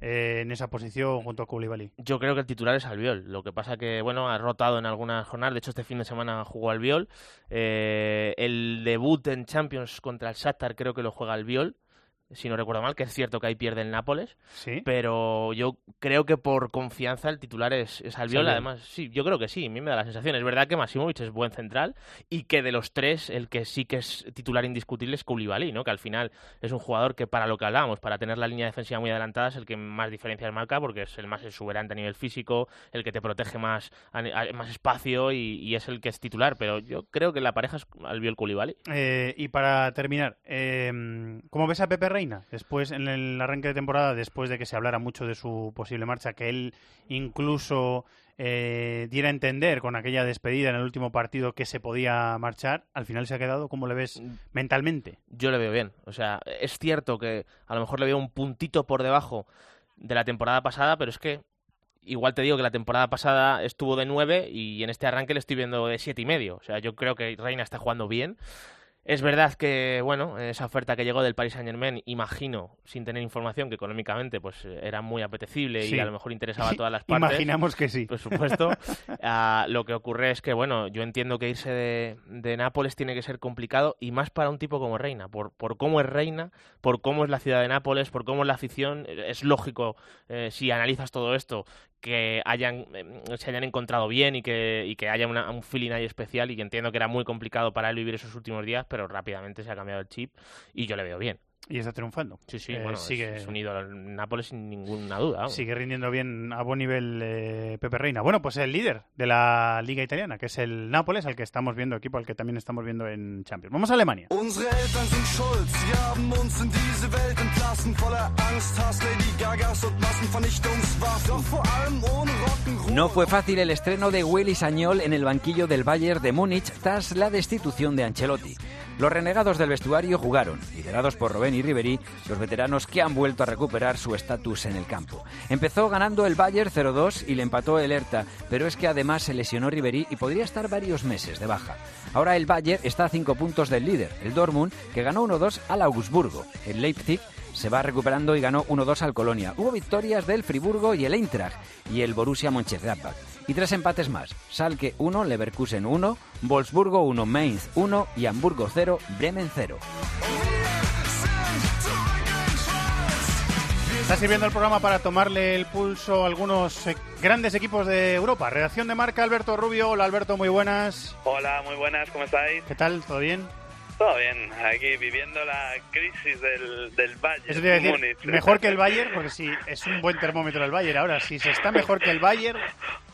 eh, en esa posición junto a Koulibaly. Yo creo que el titular es Albiol. Lo que pasa que, bueno, ha rotado en algunas jornadas. De hecho, este fin de semana jugó Albiol. Eh, el debut en Champions contra el Shakhtar creo que lo juega Albiol. Si no recuerdo mal, que es cierto que ahí pierde el Nápoles. Sí. Pero yo creo que por confianza el titular es, es Albiol. Albiol. Además, sí, yo creo que sí. A mí me da la sensación. Es verdad que Masimovic es buen central y que de los tres, el que sí que es titular indiscutible es Koulibaly, ¿no? Que al final es un jugador que para lo que hablábamos, para tener la línea defensiva muy adelantada, es el que más diferencias marca porque es el más exuberante a nivel físico, el que te protege más, a- a- más espacio y, y es el que es titular. Pero yo creo que la pareja es Albiol-Koulibaly. Eh, y para terminar, eh, ¿cómo ves a Pepe Reina? Después, en el arranque de temporada, después de que se hablara mucho de su posible marcha, que él incluso eh, diera a entender con aquella despedida en el último partido que se podía marchar, al final se ha quedado, ¿cómo le ves mentalmente? yo le veo bien. O sea, es cierto que a lo mejor le veo un puntito por debajo de la temporada pasada, pero es que igual te digo que la temporada pasada estuvo de 9 y en este arranque le estoy viendo de siete y medio. O sea, yo creo que Reina está jugando bien. Es verdad que, bueno, esa oferta que llegó del Paris Saint Germain, imagino, sin tener información, que económicamente pues era muy apetecible Sí. y a lo mejor interesaba a todas las partes. Imaginamos que sí. Por supuesto. Ah, lo que ocurre es que, bueno, yo entiendo que irse de, de Nápoles tiene que ser complicado y más para un tipo como Reina, por, por cómo es Reina, por cómo es la ciudad de Nápoles, por cómo es la afición. Es lógico, eh, si analizas todo esto, que hayan eh, se hayan encontrado bien y que, y que haya una- un feeling ahí especial y que entiendo que era muy complicado para él vivir esos últimos días, pero rápidamente se ha cambiado el chip y yo le veo bien. Y está triunfando. Sí, sí, Eh, bueno, sigue- es, un ídolo en Nápoles sin ninguna duda. vamos. Sigue rindiendo bien a buen nivel eh, Pepe Reina. Bueno, pues el líder de la Liga Italiana, que es el Nápoles, al que estamos viendo, equipo al que también estamos viendo en Champions. Vamos a Alemania. No fue fácil el estreno de Willy Sañol en el banquillo del Bayern de Múnich tras la destitución de Ancelotti. Los renegados del vestuario jugaron, liderados por Robben y Ribery, los veteranos que han vuelto a recuperar su estatus en el campo. Empezó ganando el Bayern 0-2 y le empató el Hertha, pero es que además se lesionó Ribery y podría estar varios meses de baja. Ahora el Bayern está a cinco puntos del líder, el Dortmund, que ganó 1-2 al Augsburgo. El Leipzig se va recuperando y ganó 1-2 al Colonia. Hubo victorias del Friburgo y el Eintracht y el Borussia Mönchengladbach. Y tres empates más. Salke 1, Leverkusen 1, Wolfsburgo 1, Mainz 1 y Hamburgo 0, Bremen 0. Está sirviendo el programa para tomarle el pulso a algunos eh, grandes equipos de Europa. Redacción de marca, Alberto Rubio. Hola Alberto, muy buenas. Hola, muy buenas, ¿cómo estáis? ¿Qué tal? ¿Todo bien? Todo bien, aquí viviendo la crisis del, del Bayern. Eso te iba a decir, Múnich. mejor que el Bayern, porque si es un buen termómetro el Bayern. Ahora, si se está mejor que el Bayern,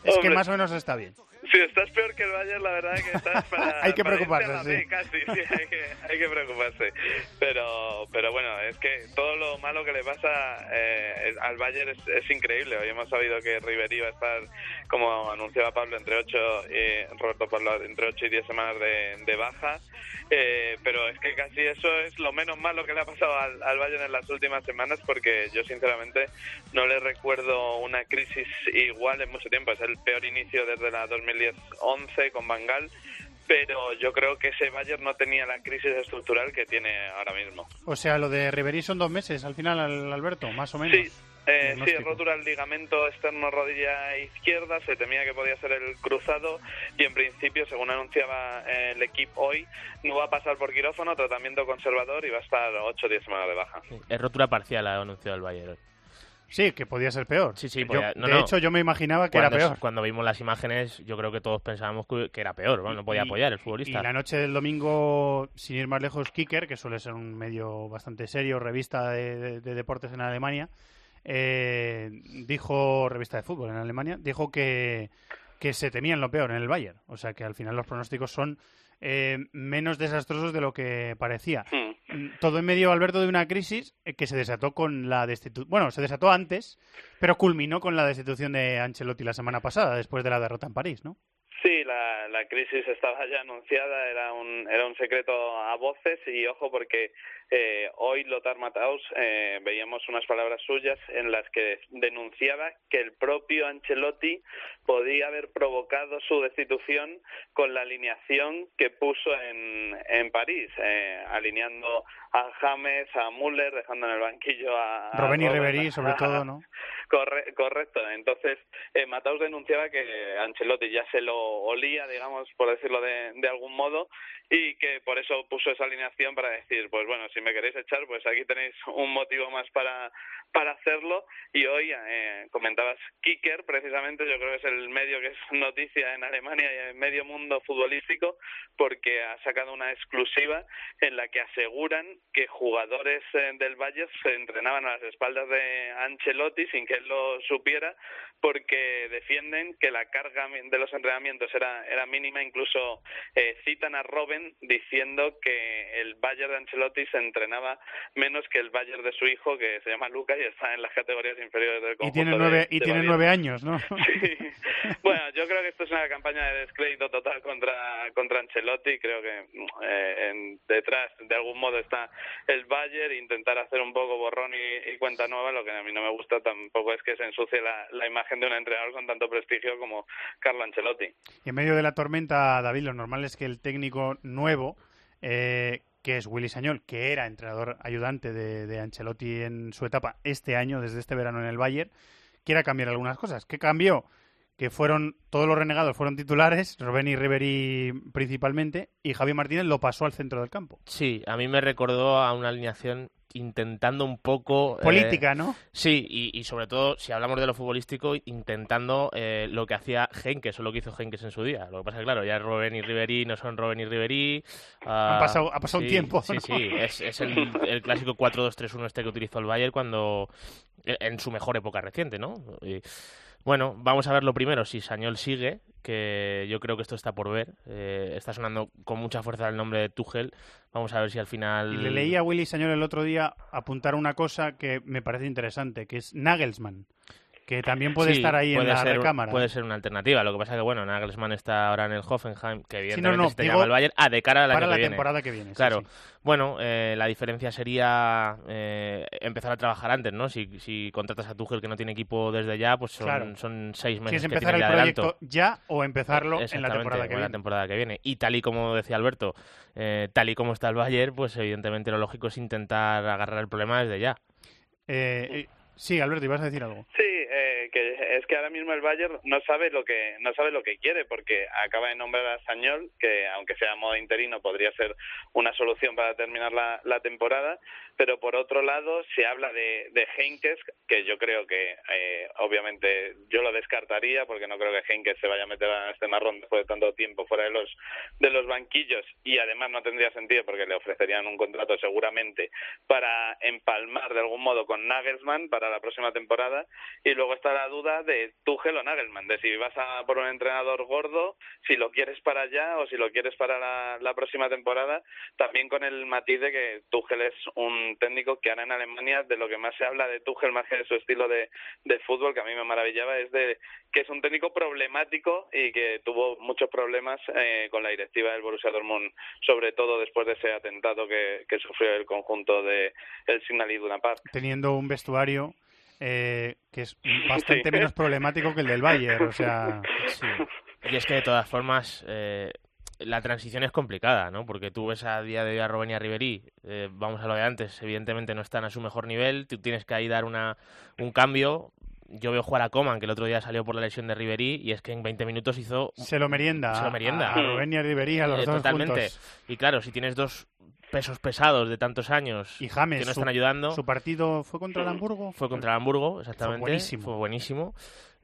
es que más o menos está bien. Si estás peor que el Bayern, la verdad que estás para... Hay que para preocuparse, irte a la sí. B, casi, sí, hay que, hay que preocuparse. Pero, pero bueno, es que todo lo malo que le pasa eh, al Bayern es, es increíble. Hoy hemos sabido que Ribery va a estar, como anunciaba Pablo, entre 8, eh, Roberto Pablo, entre 8 y 10 semanas de, de baja. Eh, pero es que casi eso es lo menos malo que le ha pasado al, al Bayern en las últimas semanas porque yo sinceramente no le recuerdo una crisis igual en mucho tiempo. Es el peor inicio desde la 2010-11 con Bangal, pero yo creo que ese Bayern no tenía la crisis estructural que tiene ahora mismo. O sea, lo de Ribery son dos meses al final, Al- Alberto, más o menos. Sí, eh, sí, rotura del ligamento externo rodilla izquierda, se temía que podía ser el cruzado y en principio, según anunciaba eh, el equipo hoy, no va a pasar por quirófano, tratamiento conservador y va a estar 8 o 10 semanas de baja. Es rotura parcial, ha anunciado el Bayern. hoy. Sí, que podía ser peor. Sí, sí, Yo- podía- no, de no. hecho, yo me imaginaba que Cuando, era peor. Cuando vimos las imágenes, yo creo que todos pensábamos que, era peor. Bueno, no podía Y- apoyar el Y futbolista. la noche del domingo, sin ir más lejos, Kicker, que suele ser un medio bastante serio, revista de, de- de deportes en Alemania, eh, dijo, revista de fútbol en Alemania, dijo que, que se temían lo peor en el Bayern. O sea que al final los pronósticos son eh, menos desastrosos de lo que parecía. Mm, Todo en medio, Alberto, de una crisis eh, que se desató con la destitución. Bueno, se desató antes, pero culminó con la destitución de Ancelotti la semana pasada, después de la derrota en París, ¿no? La, la crisis estaba ya anunciada, era un, era un secreto a voces y ojo porque eh, hoy Lothar Matthaus eh, veíamos unas palabras suyas en las que denunciaba que el propio Ancelotti podía haber provocado su destitución con la alineación que puso en, en París, eh, alineando a James, a Müller, dejando en el banquillo a, Robben y Ribery, sobre todo, ¿no? Corre- correcto. Entonces, eh, Mataus denunciaba que Ancelotti ya se lo olía, digamos, por decirlo de, algún modo, y que por eso puso esa alineación para decir, pues bueno, si me queréis echar, pues aquí tenéis un motivo más para, para hacerlo. Y hoy eh, comentabas Kicker, precisamente, yo creo que es el medio que es noticia en Alemania y en medio mundo futbolístico, porque ha sacado una exclusiva en la que aseguran que jugadores eh, del Bayern se entrenaban a las espaldas de Ancelotti sin que él lo supiera, porque defienden que la carga de los entrenamientos era, era mínima, incluso eh, citan a Robben diciendo que el Bayern de Ancelotti se entrenaba menos que el Bayern de su hijo, que se llama Luca y está en las categorías inferiores del Y conjunto tiene de- nueve, y de tiene nueve años, ¿no? Bueno, yo creo que esto es una campaña de descrédito total contra contra Ancelotti. Creo que eh, en- detrás, de algún modo, está el Bayern. Intentar hacer un poco borrón y, y cuenta nueva. Lo que a mí no me gusta tampoco es que se ensucie la, la imagen de un entrenador con tanto prestigio como Carlo Ancelotti. Y en medio de la tormenta, David, lo normal es que el técnico nuevo, eh, que es Willy Sañol, que era entrenador ayudante de, de Ancelotti en su etapa este año, desde este verano en el Bayern, quiera cambiar algunas cosas. ¿Qué cambió? Que fueron, todos los renegados fueron titulares, Robben y Ribery principalmente, y Javier Martínez lo pasó al centro del campo. Sí, a mí me recordó a una alineación intentando un poco... eh, Política, ¿no? Sí, y, y sobre todo, si hablamos de lo futbolístico, intentando eh, lo que hacía Henkes o lo que hizo Henkes en su día. Lo que pasa es que, claro, ya Robben y Ribery no son Robben y Ribery. ah, Han pasado- ha pasado un sí, tiempo, Sí, ¿no? sí, es, es el, el clásico 4-2-3-1 este que utilizó el Bayern cuando... en su mejor época reciente, ¿no? Y, bueno, vamos a ver lo primero, si Sañol sigue, que yo creo que esto está por ver. Eh, está sonando con mucha fuerza el nombre de Tuchel. Vamos a ver si al final... Y le leí a Willy Sañol el otro día apuntar una cosa que me parece interesante, que es Nagelsmann. Que también puede Sí, estar ahí en la ser, recámara. Puede ser una alternativa. Lo que pasa que, bueno, Nagelsmann está ahora en el Hoffenheim, que Sí, evidentemente no, no, se te digo llama el Bayern. Ah, de cara para año la que viene. temporada que viene, sí, Claro. sí. Bueno, eh, la diferencia sería eh, empezar a trabajar antes, ¿no? Si, si contratas a Tuchel que no tiene equipo desde ya, pues son, Claro. son seis Si meses es que empezar el tiene proyecto adelanto. ya o empezarlo en la que la temporada que viene. Y tal y como decía Alberto, eh, tal y como está el Bayern, pues evidentemente lo lógico es intentar agarrar el problema desde ya. Eh, eh, sí, Alberto, ibas a decir algo. Sí, eh, que es que ahora mismo el Bayern no sabe lo que no sabe lo que quiere porque acaba de nombrar a Sañol que aunque sea modo interino podría ser una solución para terminar la, la temporada, pero por otro lado se habla de, de que yo creo que eh, obviamente yo lo descartaría porque no creo que Heinkes se vaya a meter a este marrón después de tanto tiempo fuera de los de los banquillos. Y además no tendría sentido porque le ofrecerían un contrato seguramente para empalmar de algún modo con Nagelsmann para la próxima temporada. Y luego está la duda de Tuchel o Nagelmann, de si vas a por un entrenador gordo, si lo quieres para allá o si lo quieres para la, la próxima temporada, también con el matiz de que Tuchel es un técnico que ahora en Alemania de lo que más se habla de Tuchel más que de su estilo de, de fútbol, que a mí me maravillaba, es de que es un técnico problemático y que tuvo muchos problemas eh, con la directiva del Borussia Dortmund, sobre todo después de ese atentado que, que sufrió el conjunto de el Signal Iduna Park. Teniendo un vestuario eh, que es bastante Sí. menos problemático que el del Bayern, o sea... Sí. Y es que de todas formas eh, la transición es complicada, ¿no? Porque tú ves a día de hoy a Robben y a Ribery, eh, vamos a lo de antes, evidentemente no están a su mejor nivel, tú tienes que ahí dar una, un cambio. Yo veo jugar a Coman, que el otro día salió por la lesión de Ribery, y es que en 20 minutos hizo... Se lo merienda. Se lo merienda. A, Rubén y a Ribery, a los Eh, dos totalmente. juntos. Y claro, si tienes dos pesos pesados de tantos años Y James, que no su- están ayudando... ¿Su partido fue contra el Hamburgo? Fue contra el Hamburgo, exactamente. Fue buenísimo. Fue buenísimo.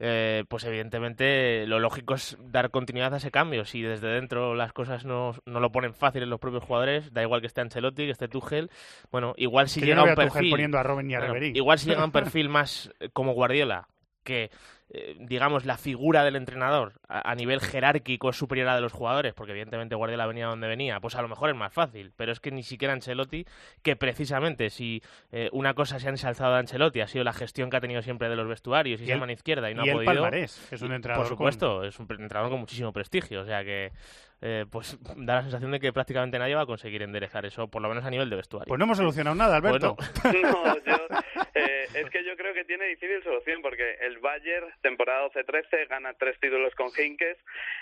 Eh, pues evidentemente lo lógico es dar continuidad a ese cambio. Si desde dentro las cosas no, no lo ponen fácil en los propios jugadores, da igual que esté Ancelotti, que esté Tuchel. Bueno, igual si Que llega no un perfil... poniendo a Robben y a Bueno, igual si llega un perfil más eh, como Guardiola, que eh, digamos la figura del entrenador a, a nivel jerárquico es superior a la de los jugadores, porque evidentemente Guardiola venía donde venía, pues a lo mejor es más fácil, pero es que ni siquiera Ancelotti, que precisamente si eh, una cosa se ha ensalzado de Ancelotti ha sido la gestión que ha tenido siempre de los vestuarios y, el- mano izquierda y no y ha el podido. palmarés, que es un Y, entrenador Por supuesto, es un entrenador con muchísimo prestigio, o sea que eh, pues da la sensación de que prácticamente nadie va a conseguir enderezar eso, por lo menos a nivel de vestuario. Pues no hemos solucionado nada, Alberto. No, yo, eh, es que yo creo que tiene difícil solución porque el Bayern, temporada 12-13, gana tres títulos con Heinkes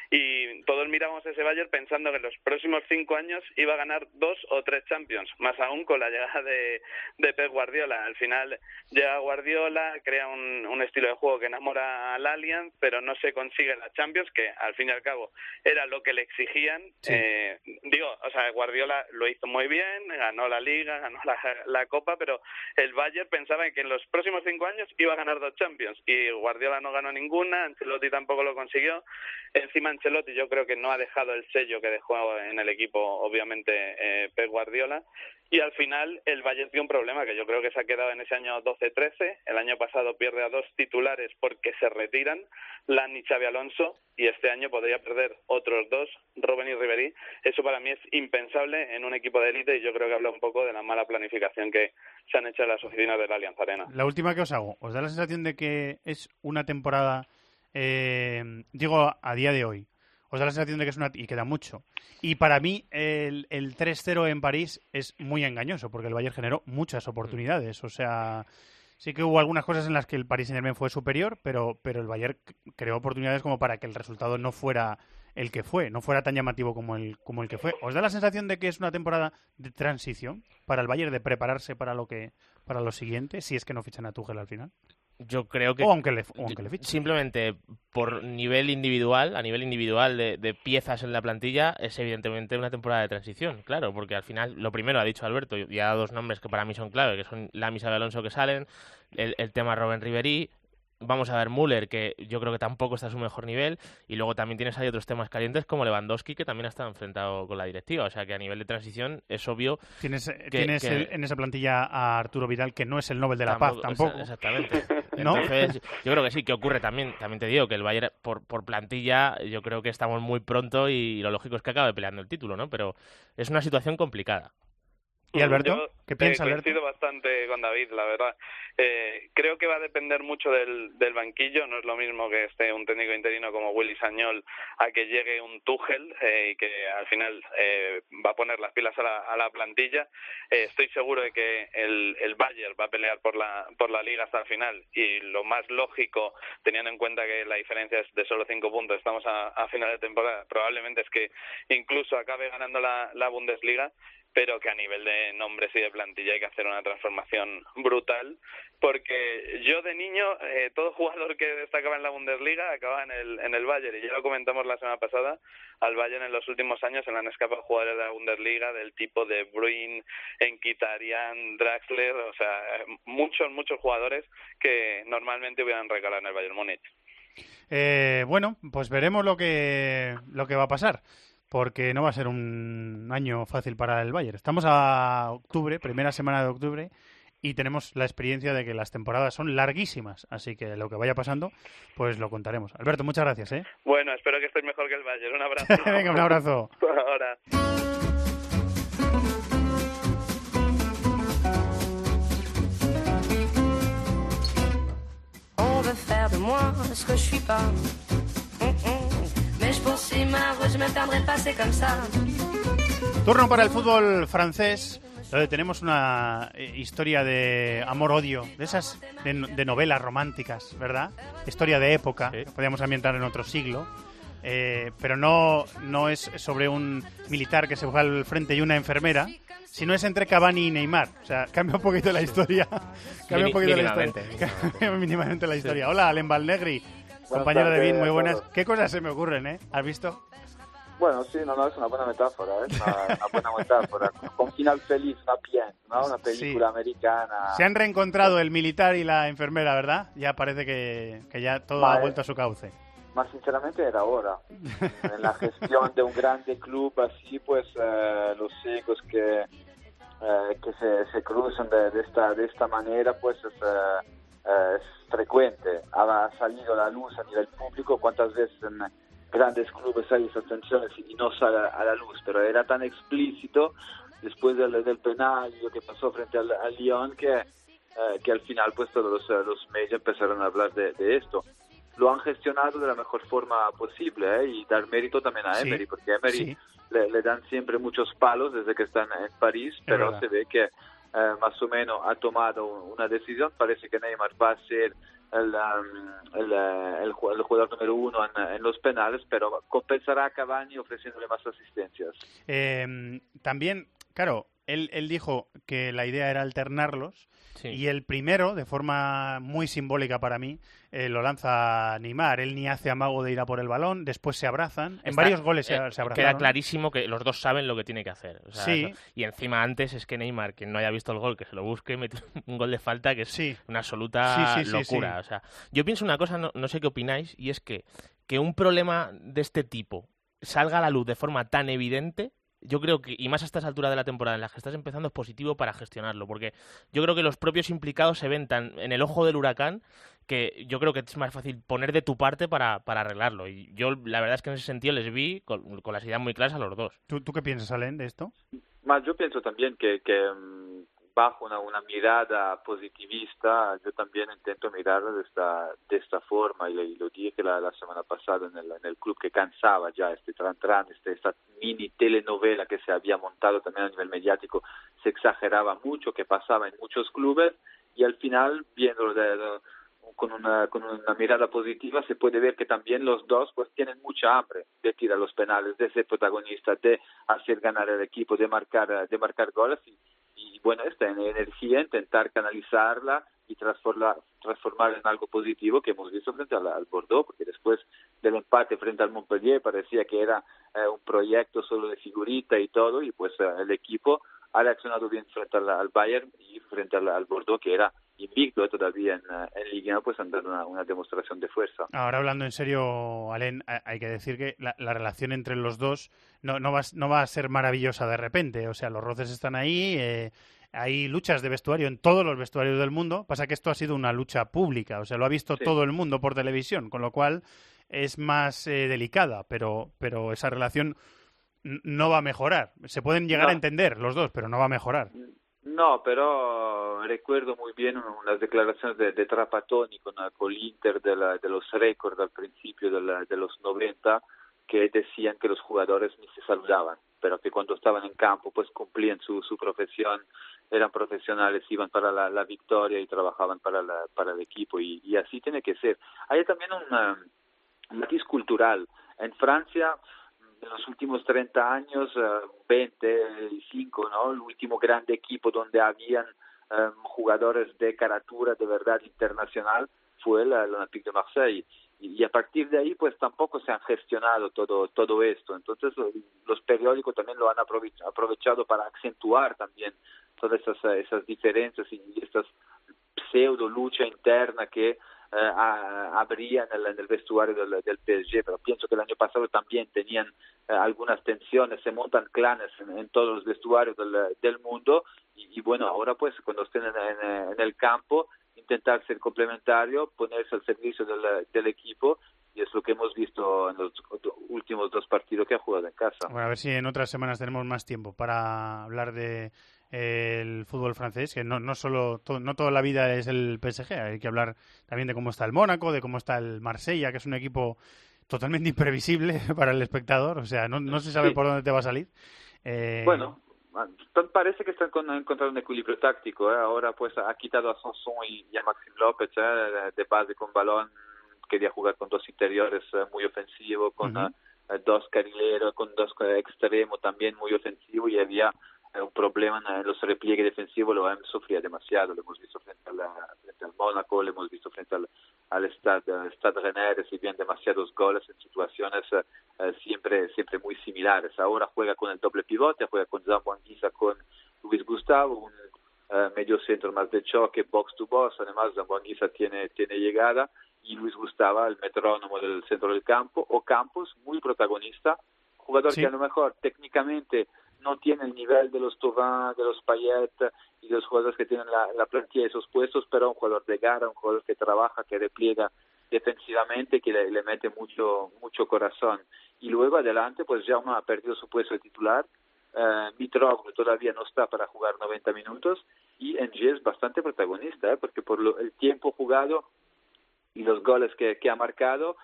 y todos miramos ese Bayern pensando que en los próximos cinco años iba a ganar dos o tres Champions, más aún con la llegada de, de Pep Guardiola. Al final llega Guardiola, crea un, un estilo de juego que enamora al Allianz, pero no se consigue la Champions, que al fin y al cabo era lo que le exigían. Sí. Eh, digo, o sea, Guardiola lo hizo muy bien, ganó la Liga, ganó la, la Copa, pero el Bayern pensaba que en los próximos cinco años iba a ganar dos Champions y Guardiola no ganó ninguna, Ancelotti tampoco lo consiguió. Encima Ancelotti yo creo que no ha dejado el sello que dejó en el equipo, obviamente, eh, Pep Guardiola. Y al final el Bayern tiene un problema que yo creo que se ha quedado en ese año 12-13. El año pasado pierde a dos titulares porque se retiran, Lan y Xavi Alonso, y este año podría perder otros dos, Robben y Ribery. Eso para mí es impensable en un equipo de élite y yo creo que habla un poco de la mala planificación que se han hecho en las oficinas de la Allianz Arena. La última que os hago, ¿os da la sensación de que es una temporada, eh, digo, a día de hoy, os da la sensación de que es una... y queda mucho. Y para mí el, el 3-0 en París es muy engañoso, porque el Bayern generó muchas oportunidades. O sea, sí que hubo algunas cosas en las que el Paris Saint-Germain fue superior, pero, pero el Bayern creó oportunidades como para que el resultado no fuera el que fue, no fuera tan llamativo como el, como el que fue. ¿Os da la sensación de que es una temporada de transición para el Bayern, de prepararse para lo que para lo siguiente, si es que no fichan a Tuchel al final? Yo creo que O aunque le, o aunque le fichen. simplemente por nivel individual, a nivel individual de, de piezas en la plantilla, es evidentemente una temporada de transición, claro, porque al final, lo primero ha dicho Alberto, y ha dado dos nombres que para mí son clave, que son Lamis y Alonso que salen, el, el tema Robben Ribery, vamos a ver Müller, que yo creo que tampoco está a su mejor nivel, y luego también tienes ahí otros temas calientes como Lewandowski, que también ha estado enfrentado con la directiva, o sea que a nivel de transición es obvio Tienes, que- tienes que- el- en esa plantilla a Arturo Vidal, que no es el Nobel de la Tampoco- Paz, tampoco. exa- Exactamente. ¿No? Entonces, yo creo que sí, que ocurre también. También te digo que el Bayern, por, por plantilla, yo creo que estamos muy pronto y lo lógico es que acabe peleando el título, ¿no? Pero es una situación complicada. ¿Y Alberto? Yo, ¿Qué piensa eh, Alberto? Coincido bastante con David, la verdad. Eh, creo que va a depender mucho del, del banquillo. No es lo mismo que esté un técnico interino como Willy Sañol a que llegue un Tuchel eh, y que al final eh, va a poner las pilas a la, a la plantilla. Estoy seguro de que el, el Bayern va a pelear por la, por la liga hasta el final y lo más lógico, teniendo en cuenta que la diferencia es de solo cinco puntos, estamos a, a final de temporada, probablemente es que incluso acabe ganando la, la Bundesliga pero que a nivel de nombres y de plantilla hay que hacer una transformación brutal, porque yo de niño, eh, todo jugador que destacaba en la Bundesliga acababa en el, en el Bayern, y ya lo comentamos la semana pasada, al Bayern en los últimos años se le han escapado jugadores de la Bundesliga del tipo de Bruin, Enkitarian, Draxler, o sea, muchos, muchos jugadores que normalmente hubieran recalado en el Bayern Múnich. Eh, bueno, pues veremos lo que, lo que va a pasar, porque no va a ser un año fácil para el Bayern. Estamos a octubre, primera semana de octubre, y tenemos la experiencia de que las temporadas son larguísimas, así que lo que vaya pasando, pues lo contaremos. Alberto, muchas gracias, ¿eh? Bueno, espero que estéis mejor que el Bayern. Un abrazo. Venga, un abrazo. Ahora. Poursuis ma route, je me perdrai pas, c'est comme ça. Turno para el fútbol francés, donde tenemos una eh, historia de amor-odio, de esas de, de novelas románticas, ¿verdad? Historia de época, que podríamos ambientar en otro siglo. eh, pero no, no es sobre un militar que se fue al frente y una enfermera, sino es entre Cavani y Neymar. O sea, cambia un poquito la historia. cambia un poquito la historia. Cambia mínimamente la historia. Hola, Alen Valnegri, compañero de tardes Vin, muy buenas. ¿Qué cosas se me ocurren, eh? ¿Has visto? Bueno, sí, no, no, es una buena metáfora, ¿eh? una, una buena metáfora. Con final feliz, una bien, ¿no? Una película americana. Se han reencontrado el militar y la enfermera, ¿verdad? Ya parece que, que ya todo ha vuelto a su cauce. Más sinceramente era hora. En la gestión de un grande club así, pues eh, los egos que, eh, que se, se cruzan de, de esta, de esta manera, pues es, eh, es frecuente. Ha salido a la luz a nivel público cuántas veces en grandes clubes hay esas tensiones y no sale a la luz, pero era tan explícito después del, del penal y lo que pasó frente al, al Lyon que, eh, que al final pues todos los, eh, los medios empezaron a hablar de, de esto. Lo han gestionado de la mejor forma posible ¿eh? y dar mérito también a Sí, Emery, porque Emery sí. le, le dan siempre muchos palos desde que están en París, pero verdad. se ve que eh, más o menos ha tomado una decisión. Parece que Neymar va a ser el, um, el, eh, el ju- el jugador número uno en, los penales, pero compensará a Cavani ofreciéndole más asistencias. Eh, también, claro, él, él dijo que la idea era alternarlos y el primero, de forma muy simbólica para mí, eh, lo lanza Neymar. Él ni hace amago de ir a por el balón, después se abrazan. En Está- varios goles se, eh, se abrazan. Queda clarísimo que los dos saben lo que tiene que hacer. O sea, Sí. Y encima antes es que Neymar, quien no haya visto el gol, que se lo busque, mete un gol de falta que es una absoluta Sí, sí, sí, locura. O sea, yo pienso una cosa, no, no sé qué opináis, y es que que un problema de este tipo salga a la luz de forma tan evidente, yo creo que, y más a estas alturas de la temporada en las que estás empezando, es positivo para gestionarlo, porque yo creo que los propios implicados se ven tan en el ojo del huracán que yo creo que es más fácil poner de tu parte para, para arreglarlo. Y yo, la verdad es que en ese sentido les vi con, con las ideas muy claras a los dos. ¿Tú, ¿Tú qué piensas, Alen, de esto? Más yo pienso también que, que mm, bajo una, una mirada positivista, yo también intento mirarlo de esta, de esta forma y, y lo dije la, semana pasada en el, club que cansaba ya este tran tran, este, esta mini telenovela que se había montado también a nivel mediático, se exageraba mucho, que pasaba en muchos clubes y al final, viéndolo de- con una, con una mirada positiva se puede ver que también los dos pues tienen mucha hambre de tirar los penales, de ser protagonistas, de hacer ganar el equipo, de marcar, de marcar goles y, y bueno, esta energía intentar canalizarla y transformar, transformar en algo positivo que hemos visto frente al, al Bordeaux, porque después del empate frente al Montpellier parecía que era eh, un proyecto solo de figurita y todo, y pues eh, el equipo ha reaccionado bien frente al, Bayern y frente al, al Bordeaux, que era invicto todavía en, eh, en Liga, pues han dado una, una demostración de fuerza. Ahora hablando en serio, Alen, ha- hay que decir que la, la relación entre los dos no, no, va, a s- no va a ser maravillosa de repente. O sea, los roces están ahí, eh, hay luchas de vestuario en todos los vestuarios del mundo. Pasa que esto ha sido una lucha pública, o sea, lo ha visto Sí. todo el mundo por televisión, con lo cual es más eh, delicada, pero, pero esa relación no va a mejorar. Se pueden llegar No. a entender los dos, pero no va a mejorar. No, pero recuerdo muy bien unas declaraciones de, de Trapattoni con, con l'Inter de, la- de los récords al principio de, la- de los 90 que decían que los jugadores ni se saludaban, pero que cuando estaban en campo pues cumplían su, su profesión, eran profesionales, iban para la, la victoria y trabajaban para, la, para el equipo y, y así tiene que ser. Hay también un matiz cultural. En Francia en los últimos 30 años, eh, 25, ¿no? El último grande equipo donde habían eh, jugadores de caratura de verdad internacional fue el, Olympique de Marseille. Y, a partir de ahí, pues tampoco se han gestionado todo, todo esto. Entonces, lo- los periódicos también lo han aprovech- aprovechado para acentuar también todas esas, eh, esas diferencias y estas pseudo lucha interna que eh, ha- habría en el, vestuario del, PSG, pero pienso que el año pasado también tenían eh, algunas tensiones, se montan clanes en, todos los vestuarios del, mundo y, bueno, ahora pues cuando estén en, el campo, intentar ser complementario, ponerse al servicio del, del equipo y es lo que hemos visto en los últimos dos partidos que ha jugado en casa. Bueno, a ver si en otras semanas tenemos más tiempo para hablar de el fútbol francés, que no, no solo to- no toda la vida es el PSG, hay que hablar también de cómo está el Mónaco, de cómo está el Marsella, que es un equipo totalmente imprevisible para el espectador, o sea, no, no se sabe Sí. por dónde te va a salir. Eh, Bueno, pa- parece que están con, encontrando un equilibrio táctico. ¿eh? Ahora pues ha quitado a Sanson y, y a Maxim López ¿eh? de base con balón. Quería jugar con dos interiores eh, muy ofensivos, con eh, dos carrileros, con dos eh, extremos también muy ofensivos y había eh, un problema en los repliegues defensivos, lo hemos sufrido demasiado. Lo hemos visto frente, a la- frente al Mónaco, lo hemos visto frente al, al Stade, Stade Rennais, recibían demasiados goles en situaciones eh, eh, siempre siempre muy similares. Ahora juega con el doble pivote, juega con Zambo Anguissa, con Luis Gustavo, un eh, medio centro más de choque, box to box. Además, Zambo tiene, tiene llegada y Luis Gustavo, el metrónomo del centro del campo, o Campos, muy protagonista, jugador Sí. que a lo mejor técnicamente no tiene el nivel de los Thauvin, de los Payet y los jugadores que tienen la, la plantilla de esos puestos, pero un jugador de gara, un jugador que trabaja, que repliega defensivamente, que le, mete mucho mucho corazón. Y luego adelante, pues Jaume ha perdido su puesto de titular, eh, Mitroglou todavía no está para jugar 90 minutos y NG es bastante protagonista, ¿eh? porque por lo- el tiempo jugado y los goles que, ha marcado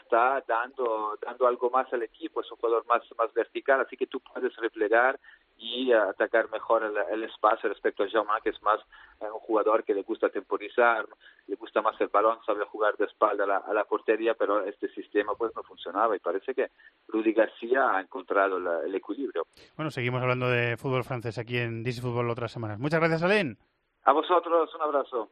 está dando dando algo más al equipo, es un jugador más más vertical, así que tú puedes replegar y atacar mejor el, el espacio respecto a Jaume, que es más eh, un jugador que le gusta temporizar, le gusta más el balón, sabe jugar de espalda a la, a la portería, pero este sistema pues no funcionaba y parece que Rudy García ha encontrado la- el equilibrio. Bueno, seguimos hablando de fútbol francés aquí en DC Fútbol otras semanas. Muchas gracias, Alen. A vosotros, un abrazo.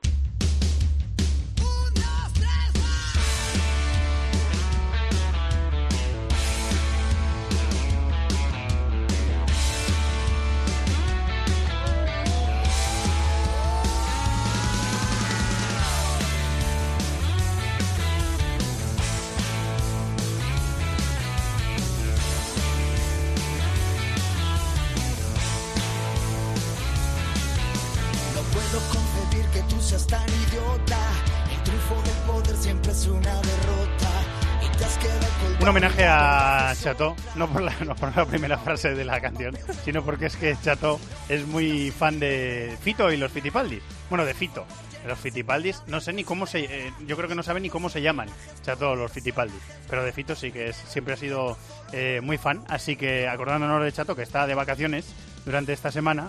A Chateau, no por, la, no por la primera frase de la canción, sino porque es que Chateau es muy fan de Fito y los Fitipaldis. Bueno, de Fito. Los Fitipaldis, no sé ni cómo se... eh, yo creo que no saben ni cómo se llaman Chateau los Fitipaldis. Pero de Fito sí que es, siempre ha sido eh, muy fan. Así que acordándonos de Chateau, que está de vacaciones durante esta semana,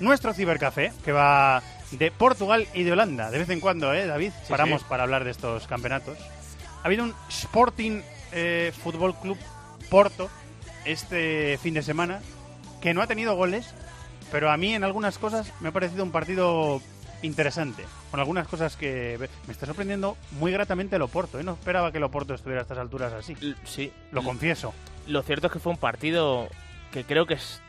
nuestro cibercafé, que va de Portugal y de Holanda. De vez en cuando, ¿eh, David? Sí, Paramos sí. para hablar de estos campeonatos. Ha habido un Sporting eh, Fútbol Club Porto este fin de semana que no ha tenido goles, pero a mí en algunas cosas me ha parecido un partido interesante. Con algunas cosas que me está sorprendiendo muy gratamente el Oporto. ¿eh? No esperaba que el Oporto estuviera a estas alturas así. Sí. Lo confieso. Lo cierto es que fue un partido que creo que es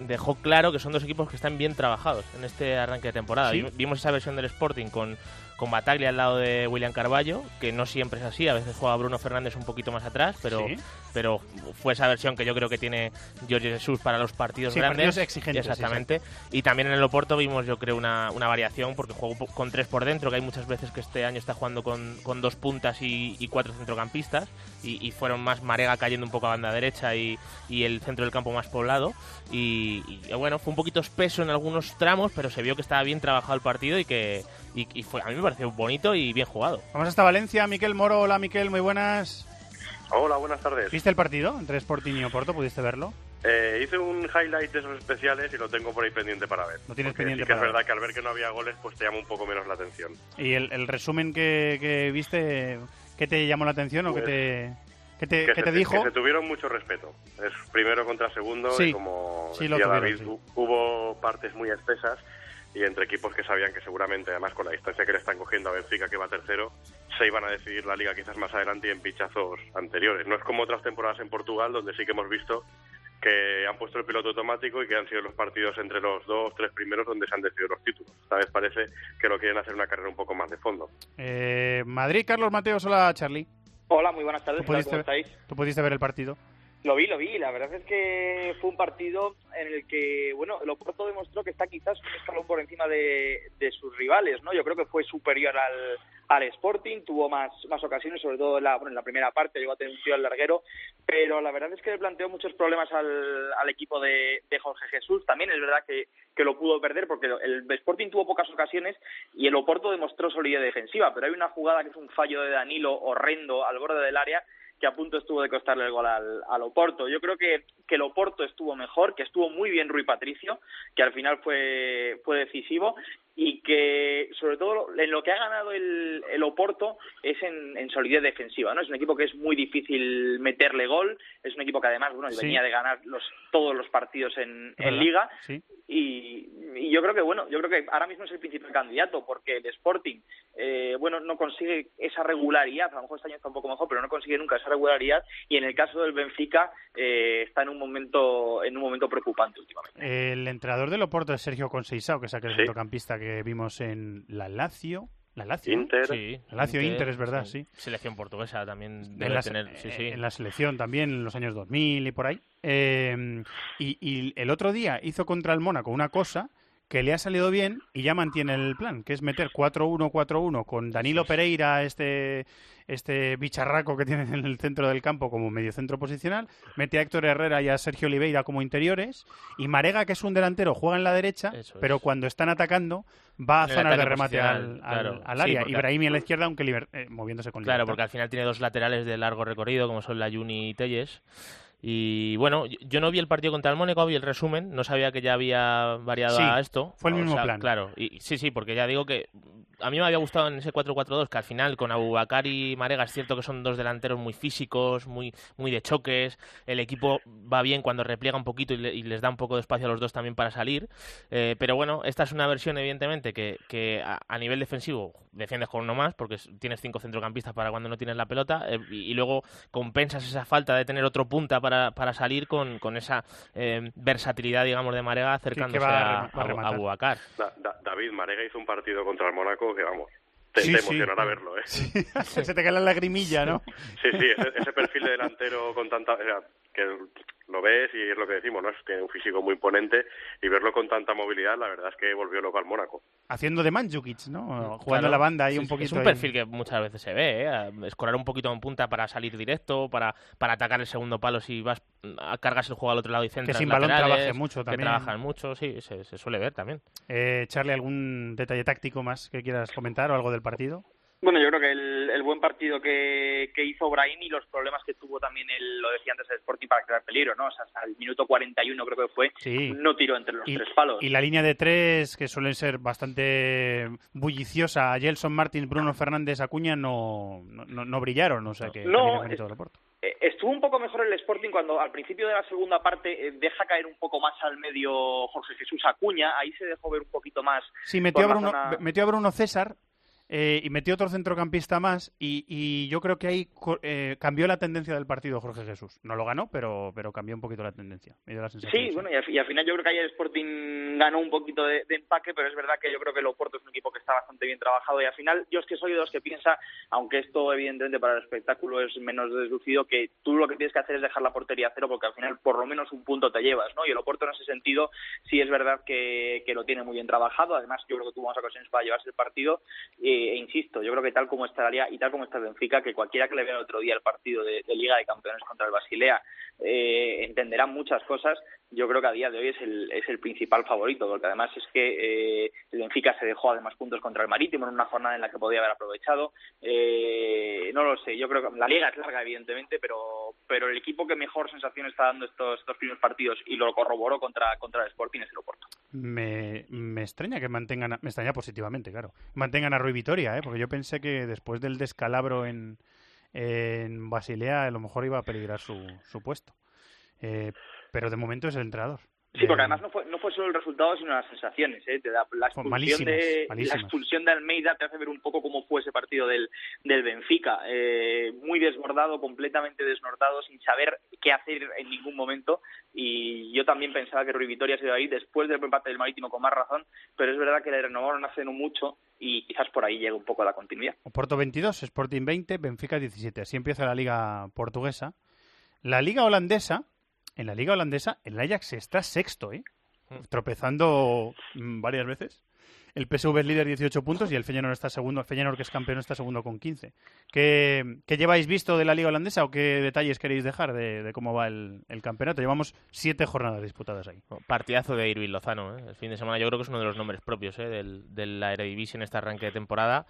dejó claro que son dos equipos que están bien trabajados en este arranque de temporada. Sí. Vimos esa versión del Sporting con, con Bataglia al lado de William Carballo, que no siempre es así, a veces juega Bruno Fernández un poquito más atrás, pero, Sí. pero fue esa versión que yo creo que tiene Jorge Jesús para los partidos Sí, grandes. partidos exigentes, Exactamente. Y también en el Oporto vimos, yo creo, una, una variación, porque jugó con tres por dentro, que hay muchas veces que este año está jugando con, con dos puntas y, y cuatro centrocampistas, y, y fueron más Marega cayendo un poco a banda derecha y, y el centro del campo más poblado. Y, y, bueno, fue un poquito espeso en algunos tramos, pero se vio que estaba bien trabajado el partido y que y, y fue, a mí me pareció bonito y bien jugado. Vamos hasta Valencia. Miquel Moro. Hola, Miquel. Muy buenas. Hola, buenas tardes. ¿Viste el partido entre Sporting y Oporto? ¿Pudiste verlo? Eh, hice un highlight de esos especiales y lo tengo por ahí pendiente para ver. Lo tienes pendiente sí que para es verdad que al ver que no había goles, pues te llama un poco menos la atención. ¿Y el, el resumen que, que viste, qué te llamó la atención o qué Pues, te, qué te, que qué se, te dijo? que se tuvieron mucho respeto. Es primero contra segundo Sí. y como Sí, lo decía tuvieron, David, hubo partes muy espesas y entre equipos que sabían que seguramente, además con la distancia que le están cogiendo a Benfica, que va tercero, se iban a decidir la liga quizás más adelante y en pinchazos anteriores. No es como otras temporadas en Portugal, donde sí que hemos visto que han puesto el piloto automático y que han sido los partidos entre los dos, tres primeros donde se han decidido los títulos. Esta vez parece que lo quieren hacer una carrera un poco más de fondo. Eh, Madrid, Carlos Mateos. Hola, Charlie. Hola, muy buenas tardes. ¿Tú ¿qué tal? pudiste, ¿Cómo estáis? ¿Tú pudiste ver el partido? Lo vi, lo vi. La verdad es que fue un partido en el que, bueno, el Oporto demostró que está quizás un escalón por encima de, de sus rivales, ¿no? Yo creo que fue superior al, al Sporting, tuvo más, más ocasiones, sobre todo en la, bueno, en la primera parte, llegó a tener un tiro al larguero, pero la verdad es que le planteó muchos problemas al, al equipo de, de Jorge Jesús. También es verdad que, que lo pudo perder porque el Sporting tuvo pocas ocasiones y el Oporto demostró solidez defensiva, pero hay una jugada que es un fallo de Danilo horrendo al borde del área que a punto estuvo de costarle el gol al, al Oporto. Yo creo que, que el Oporto estuvo mejor, que estuvo muy bien Rui Patricio, que al final fue, fue decisivo y que sobre todo en lo que ha ganado el, el Oporto es en, en solidez defensiva, ¿no? Es un equipo que es muy difícil meterle gol, es un equipo que además, bueno, Sí. venía de ganar los, todos los partidos en, en. Liga Sí. y, y yo creo que bueno yo creo que ahora mismo es el principal candidato porque el Sporting eh, bueno no consigue esa regularidad a lo mejor este año está un poco mejor pero no consigue nunca esa regularidad y en el caso del Benfica eh, está en un momento en un momento preocupante últimamente El entrenador del Oporto es Sergio Conceição, que es aquel Sí. centrocampista que vimos en la Lazio. ¿La Lazio? Inter. Sí, La Lazio Inter, es verdad, sí. Selección portuguesa también en debe la, tener. Sí, sí. en la selección también en los años 2000 y por ahí. Eh, y, y el otro día hizo contra el Mónaco una cosa que le ha salido bien y ya mantiene el plan, que es meter 4-1-4-1 con Danilo Pereira, este, este bicharraco que tiene en el centro del campo como mediocentro posicional, mete a Héctor Herrera y a Sergio Oliveira como interiores y Marega, que es un delantero, juega en la derecha, pero cuando están atacando va a En zonas de remate al, posicional, al- claro. al Sí, área. Ibrahimi a la izquierda, aunque eh, moviéndose con Claro, libertad. porque al final tiene dos laterales de largo recorrido, como son la Juni y Telles. Y bueno, yo- no vi el partido contra el Mónaco, vi el resumen, no sabía que ya había variado Sí, a esto. fue el O mismo sea, plan. Claro, y sí, sí, porque ya digo que a mí me había gustado en ese 4-4-2 que al final con Abubakar y Marega es cierto que son dos delanteros muy físicos, muy, muy de choques, el equipo va bien cuando repliega un poquito y, le- y les da un poco de espacio a los dos también para salir, eh, pero bueno, esta es una versión evidentemente que, que a, a nivel defensivo defiendes con uno más porque es- tienes cinco centrocampistas para cuando no tienes la pelota eh, y, y luego compensas esa falta de tener otro punta para, para salir con, con esa eh, versatilidad, digamos, de Marega acercándose a a, a a, rematar. Abubakar. Da- Da- David Marega hizo un partido contra el Mónaco que, vamos, te, Sí, te sí. emocionará verlo, ¿eh? Se te cae la lagrimilla, ¿no? Sí, sí, ese, ese perfil de delantero con tanta... o sea, que lo ves y es lo que decimos, ¿no? Es- Tiene un físico muy imponente y verlo con tanta movilidad, la verdad es que volvió loco al Mónaco. Haciendo de Mandzukic, ¿no? Jugando Claro. la banda ahí Sí, un poquito. Es un ahí. perfil que muchas veces se ve, ¿eh? Escorar un poquito en punta para salir directo, para, para atacar el segundo palo si vas a cargas el juego al otro lado y centras sin balón laterales, trabaje mucho que también. trabajan mucho, sí, se, se suele ver también. Eh, Charlie, ¿algún detalle táctico más que quieras comentar o algo del partido? Bueno, yo creo que el, el buen partido que, que hizo Brahim y los problemas que tuvo también, el, lo decía antes, el Sporting para crear peligro, ¿no? O sea, hasta el minuto 41 creo que fue, Sí. no tiró entre los Y, tres palos. y la línea de tres, que suelen ser bastante bulliciosa, Gelson Martins, Bruno Fernández, Acuña, no, no, brillaron, o sea que No, es. Eh, Estuvo un poco mejor el Sporting cuando al principio de la segunda parte eh, deja caer un poco más al medio Jorge Jesús Acuña, ahí se dejó ver un poquito más. Sí, metió a, Bruno, zona- metió a Bruno César eh, y metió otro centrocampista más y, y yo creo que ahí eh, cambió la tendencia del partido Jorge Jesús. No lo ganó, pero, pero cambió un poquito la tendencia. Me dio la sensación. Sí, bueno, y al, y al final yo creo que ayer Sporting ganó un poquito de, de empaque, pero es verdad que yo creo que el Oporto es un equipo que está bastante bien trabajado y al final yo es que soy de los que piensa, aunque esto evidentemente para el espectáculo es menos deslucido, que tú lo que tienes que hacer es dejar la portería a cero porque al final por lo menos un punto te llevas, ¿no? Y el Oporto en ese sentido sí es verdad que, que lo tiene muy bien trabajado, además yo creo que tuvo más ocasiones para llevarse el partido eh, e insisto, yo creo que tal como está y tal como está Benfica, que cualquiera que le vea el otro día el partido de, de Liga de Campeones contra el Basilea eh, entenderá muchas cosas. Yo creo que a día de hoy es el, es el principal favorito, porque además es que eh, el Benfica se dejó además puntos contra el Marítimo en una jornada en la que podía haber aprovechado. Eh, no lo sé, yo creo que la Liga es larga, evidentemente, pero, pero el equipo que mejor sensación está dando estos, estos primeros partidos y lo corroboró contra, contra el Sporting es el Oporto. Me, me extraña que mantengan, a- me extraña positivamente, claro, mantengan a Rui Vitoria, ¿eh? porque yo pensé que después del descalabro en, en Basilea a lo mejor iba a peligrar su, su puesto. Eh, pero de momento es el entrenador. Sí, porque además no fue, no fue solo el resultado, sino las sensaciones. ¿eh? Te da, la, expulsión malísimas, de, la malísimas. expulsión de Almeida te hace ver un poco cómo fue ese partido del, del Benfica. Eh, muy desbordado, completamente desnortado, sin saber qué hacer en ningún momento. Y yo también pensaba que Rui Vitoria se iba a ir después del empate del Marítimo con más razón, pero es verdad que le renovaron hace no mucho y quizás por ahí llega un poco la continuidad. Oporto 22, Sporting 20, Benfica 17. Así empieza la liga portuguesa. La liga holandesa, en la liga holandesa, el Ajax está sexto, ¿eh? Tropezando mm, varias veces. El PSV es líder 18 puntos y el Feyenoord está segundo. El Feyenoord, que es campeón, está segundo con 15. ¿Qué, qué lleváis visto de la liga holandesa o qué detalles queréis dejar de, de cómo va el, el campeonato? Llevamos siete jornadas disputadas ahí. Partidazo de Irving Lozano, ¿eh? el fin de semana yo creo que es uno de los nombres propios ¿eh? del, de la Eredivisie en este arranque de temporada.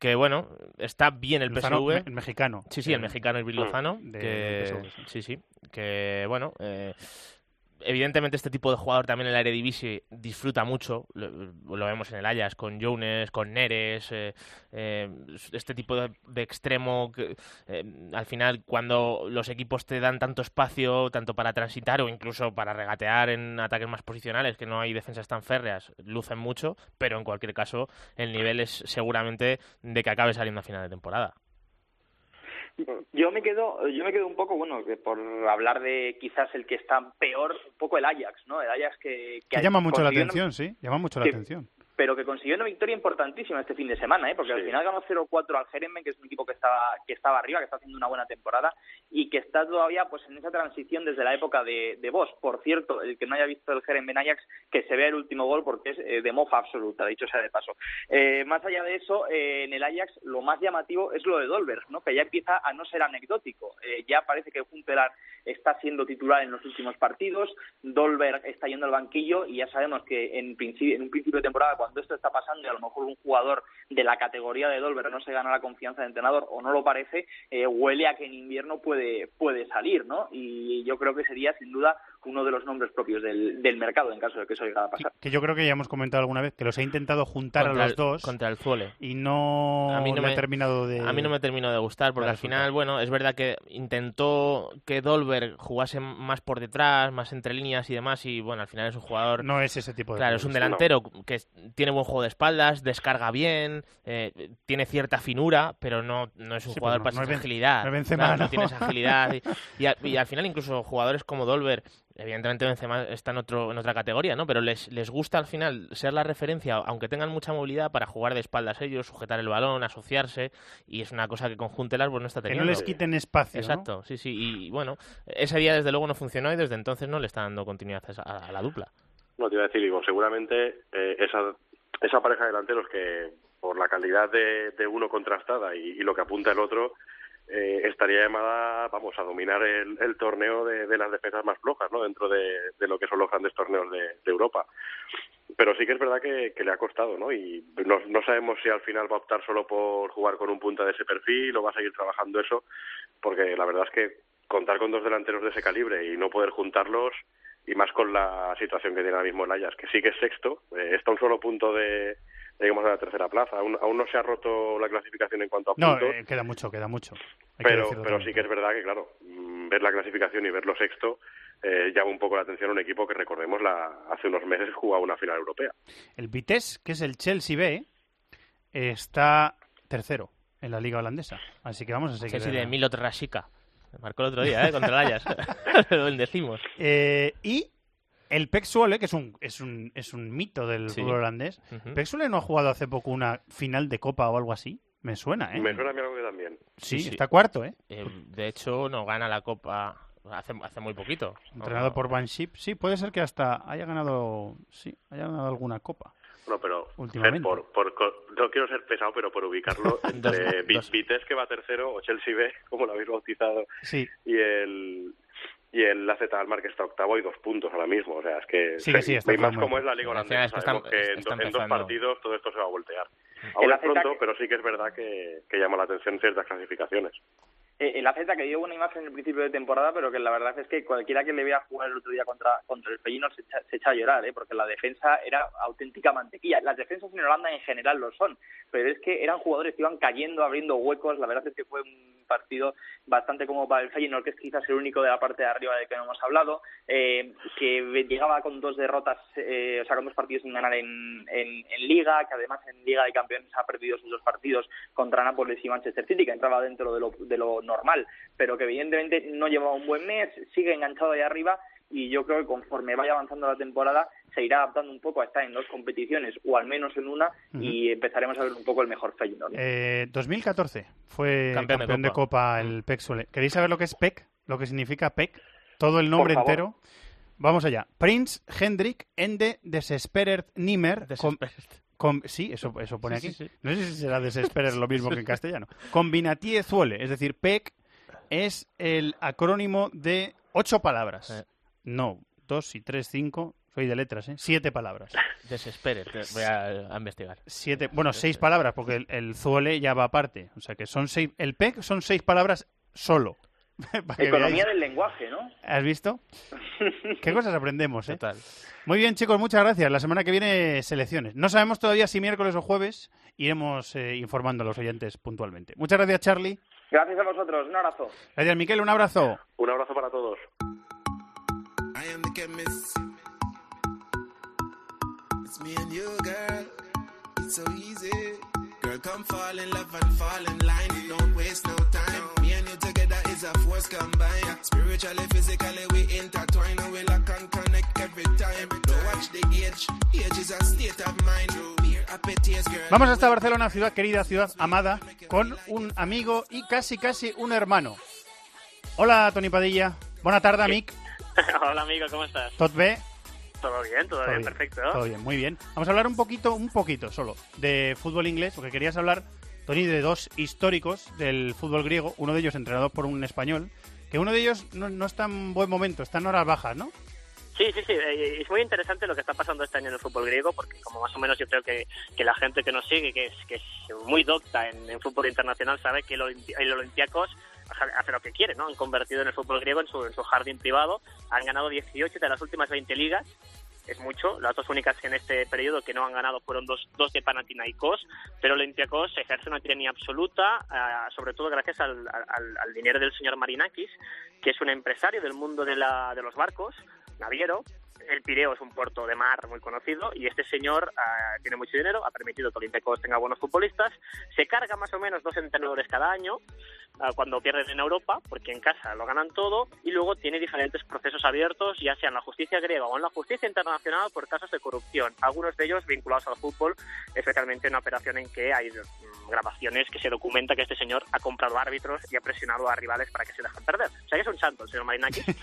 Que bueno, está bien el Lozano, PSV. me- el mexicano. Sí, sí, el Eh, mexicano Irving Lozano. de- que, sí, sí. Que bueno, eh, evidentemente este tipo de jugador también en la Eredivisie disfruta mucho. Lo, vemos en el Ajax con Jones, con Neres. eh, eh, este tipo de, de extremo que eh, al final cuando los equipos te dan tanto espacio, tanto para transitar o incluso para regatear en ataques más posicionales, que no hay defensas tan férreas, lucen mucho, pero en cualquier caso el nivel es seguramente de que acabe saliendo a final de temporada. Yo me quedo, yo me quedo un poco, bueno, que por hablar de quizás el que está peor, un poco el Ajax, ¿no? El Ajax que, Que llama mucho la atención, sí. Llama mucho la que- atención. Pero que consiguió una victoria importantísima este fin de semana, ¿eh? porque al final ganó 0-4 al Jeremben, que es un equipo que estaba, que estaba arriba, que está haciendo una buena temporada y que está todavía pues en esa transición desde la época de, de Bosch. Por cierto, el que no haya visto el Jeremben Ajax, que se vea el último gol porque es eh, de mofa absoluta, dicho sea de paso. Eh, más allá de eso, eh, en el Ajax lo más llamativo es lo de Dolberg, ¿no? que ya empieza a no ser anecdótico. Eh, ya parece que Juntelar está siendo titular en los últimos partidos, Dolberg está yendo al banquillo y ya sabemos que en, principio, en un principio de temporada, cuando esto está pasando y a lo mejor un jugador de la categoría de Dolberg no se gana la confianza del entrenador o no lo parece, eh, huele a que en invierno puede, puede salir, ¿no? Y yo creo que sería sin duda uno de los nombres propios del, del mercado en caso de que eso llegara a pasar. Que yo creo que ya hemos comentado alguna vez que los he intentado juntar Contra a los el- dos contra el Zwolle. y no, a mí no me he terminado de... a mí no me terminó de gustar porque al final bueno es verdad que intentó que Dolberg jugase más por detrás más entre líneas y demás y bueno al final es un jugador No es ese tipo de claro es un delantero que tiene buen juego de espaldas descarga bien eh, tiene cierta finura pero no, no es un Sí, jugador no- para no agilidad no Benzema, Claro, no ¿no? tiene esa agilidad y, y al, y al final incluso jugadores como Dolberg Evidentemente Benzema está en, otro, en otra categoría, ¿no? Pero les, les gusta al final ser la referencia, aunque tengan mucha movilidad, para jugar de espaldas ellos, sujetar el balón, asociarse, y es una cosa que con Juntelas pues, no está Que teniendo. no les quiten espacio, ¿no? Exacto, sí, sí. Y bueno, ese día desde luego no funcionó y desde entonces no le está dando continuidad a, esa- a la dupla. No, te iba a decir, digo, seguramente eh, esa, esa pareja de delanteros que por la calidad de, de uno contrastada y, y lo que apunta el otro, eh, estaría llamada, vamos, a dominar el, el torneo de, las defensas más flojas, ¿no? Dentro de, lo que son los grandes torneos de, Europa. Pero sí que es verdad que, le ha costado, ¿no? Y no, no sabemos si al final va a optar solo por jugar con un punta de ese perfil o va a seguir trabajando eso, porque la verdad es que contar con dos delanteros de ese calibre y no poder juntarlos, y más con la situación que tiene ahora mismo el Ajax, que sí que es sexto, eh, está un solo punto de, digamos, de la tercera plaza. Aún, aún no se ha roto la clasificación en cuanto a No, puntos. eh, queda mucho, queda mucho. Hay pero decirlo pero también. sí que es verdad que, claro, mm, ver la clasificación y verlo sexto eh, llama un poco la atención a un equipo que, recordemos, la, hace unos meses jugaba una final europea. El Vitesse, que es el Chelsea B, está tercero en la liga holandesa. Así que vamos a seguir. Sí, de Milot Rashica. Marcó el otro día, ¿eh? Contra el Ajax. Lo bendecimos. Eh, y el Zwolle, que es un, es un, es un mito del Sí. fútbol holandés. Pek Zwolle no ha jugado hace poco una final de Copa o algo así. Me suena, ¿eh? Me suena a mí algo que también. Sí, está cuarto, ¿eh? Eh, De hecho, no gana la Copa hace, hace muy poquito. Entrenado por Van Schip. Sí, puede ser que hasta haya ganado, sí, haya ganado alguna Copa. Bueno, pero Últimamente. por, por, co- no quiero ser pesado, pero por ubicarlo entre Dos- Vi- dos. Vitesse que va tercero o Chelsea B, como lo habéis bautizado, Sí. y el y el AZ Almar que está octavo y dos puntos ahora mismo. O sea, es que Sí, sí, está y más como es la liga holandesa. es que que en, está do- en dos partidos todo esto se va a voltear. El Ahora es pronto, que- pero sí que es verdad que, que llama la atención ciertas clasificaciones. Eh, el AZ que dio buena imagen en el principio de temporada, pero que la verdad es que cualquiera que le vea jugar el otro día contra, contra el Feyenoord se echa, a llorar, ¿eh? porque la defensa era auténtica mantequilla. Las defensas en Holanda en general lo son, pero es que eran jugadores que iban cayendo, abriendo huecos. La verdad es que fue un partido bastante como para el Feyenoord, que es quizás el único de la parte de arriba del que no hemos hablado, eh, que llegaba con dos derrotas, eh, o sea, con dos partidos sin ganar en, en, en Liga, que además en Liga de Campeones ha perdido sus dos partidos contra Nápoles y Manchester City, que entraba dentro de lo, de lo normal, pero que evidentemente no llevaba un buen mes, sigue enganchado ahí arriba y yo creo que conforme vaya avanzando la temporada se irá adaptando un poco a estar en dos competiciones o al menos en una y empezaremos a ver un poco el mejor Feyenoord. ¿no? Eh, 2014 fue Campeón campeón, de de, Copa. El PEC. ¿Queréis saber lo que es PEC? Lo que significa PEC. Todo el nombre entero. Vamos allá. Prince Hendrik Ende Desespered Nimmer. Com- sí, eso, eso pone aquí. sí, sí. No sé si será Desespered lo mismo que en castellano. Combinatie Zwolle. Es decir, PEC es el acrónimo de ocho palabras. No, dos y tres, cinco. Soy de letras, ¿eh? Siete palabras. Desespere, te- voy a, a investigar. Siete, bueno, seis palabras, porque el, el zuole ya va aparte. O sea que son seis. El PEC son seis palabras solo. Economía veáis. del lenguaje, ¿no? ¿Has visto? Qué cosas aprendemos, ¿eh? Total. Muy bien, chicos, muchas gracias. La semana que viene, selecciones. No sabemos todavía si miércoles o jueves. Iremos eh, informando a los oyentes puntualmente. Muchas gracias, Charlie. Gracias a vosotros, un abrazo. Gracias, Miquel. Un abrazo. Un abrazo para todos. It's so easy. Girl, come fall in love and fall in line. Don't waste no is a force combined. Spiritually, physically, we intertwine. And we lock and connect every time. Don't watch the age. Age is a state of mind. Beer, appetites, girl. Vamos hasta Barcelona, ciudad querida, ciudad amada, con un amigo y casi, casi un hermano. Hola, Toni Padilla. Buena tarde, amic. Hola amigo, ¿cómo estás? Tot bé? Todo bien, todo, bien, perfecto. Todo bien, muy bien. Vamos a hablar un poquito, un poquito solo, de fútbol inglés, porque querías hablar, Tony, de dos históricos del fútbol griego, uno de ellos entrenado por un español, que uno de ellos no, no está en buen momento, está en horas bajas, ¿no? Sí, sí, sí. eh, Es muy interesante lo que está pasando este año en el fútbol griego, porque como más o menos yo creo que, que la gente que nos sigue, que es, que es muy docta en, en fútbol internacional, sabe que el, Olympiacos hace lo que quiere, ¿no? Han convertido en el fútbol griego en su, en su jardín privado. Han ganado 18 de las últimas 20 ligas. Es mucho. Las dos únicas en este periodo que no han ganado fueron dos, dos de Panathinaikos, pero Olympiacos ejerce una tiranía absoluta, ah, sobre todo gracias al, al- al dinero del señor Marinakis, que es un empresario del mundo de, la, de los barcos, naviero. El Pireo es un puerto de mar muy conocido y este señor ah, tiene mucho dinero, ha permitido que Olympiacos tenga buenos futbolistas, se carga más o menos dos entrenadores cada año ah, cuando pierden en Europa, porque en casa lo ganan todo, y luego tiene diferentes procesos abiertos, ya sea en la justicia griega o en la justicia internacional por casos de corrupción, algunos de ellos vinculados al fútbol, especialmente en una operación en que hay mm, grabaciones que se documenta que este señor ha comprado árbitros y ha presionado a rivales para que se dejen perder. O sea que es un santo el señor Marinakis.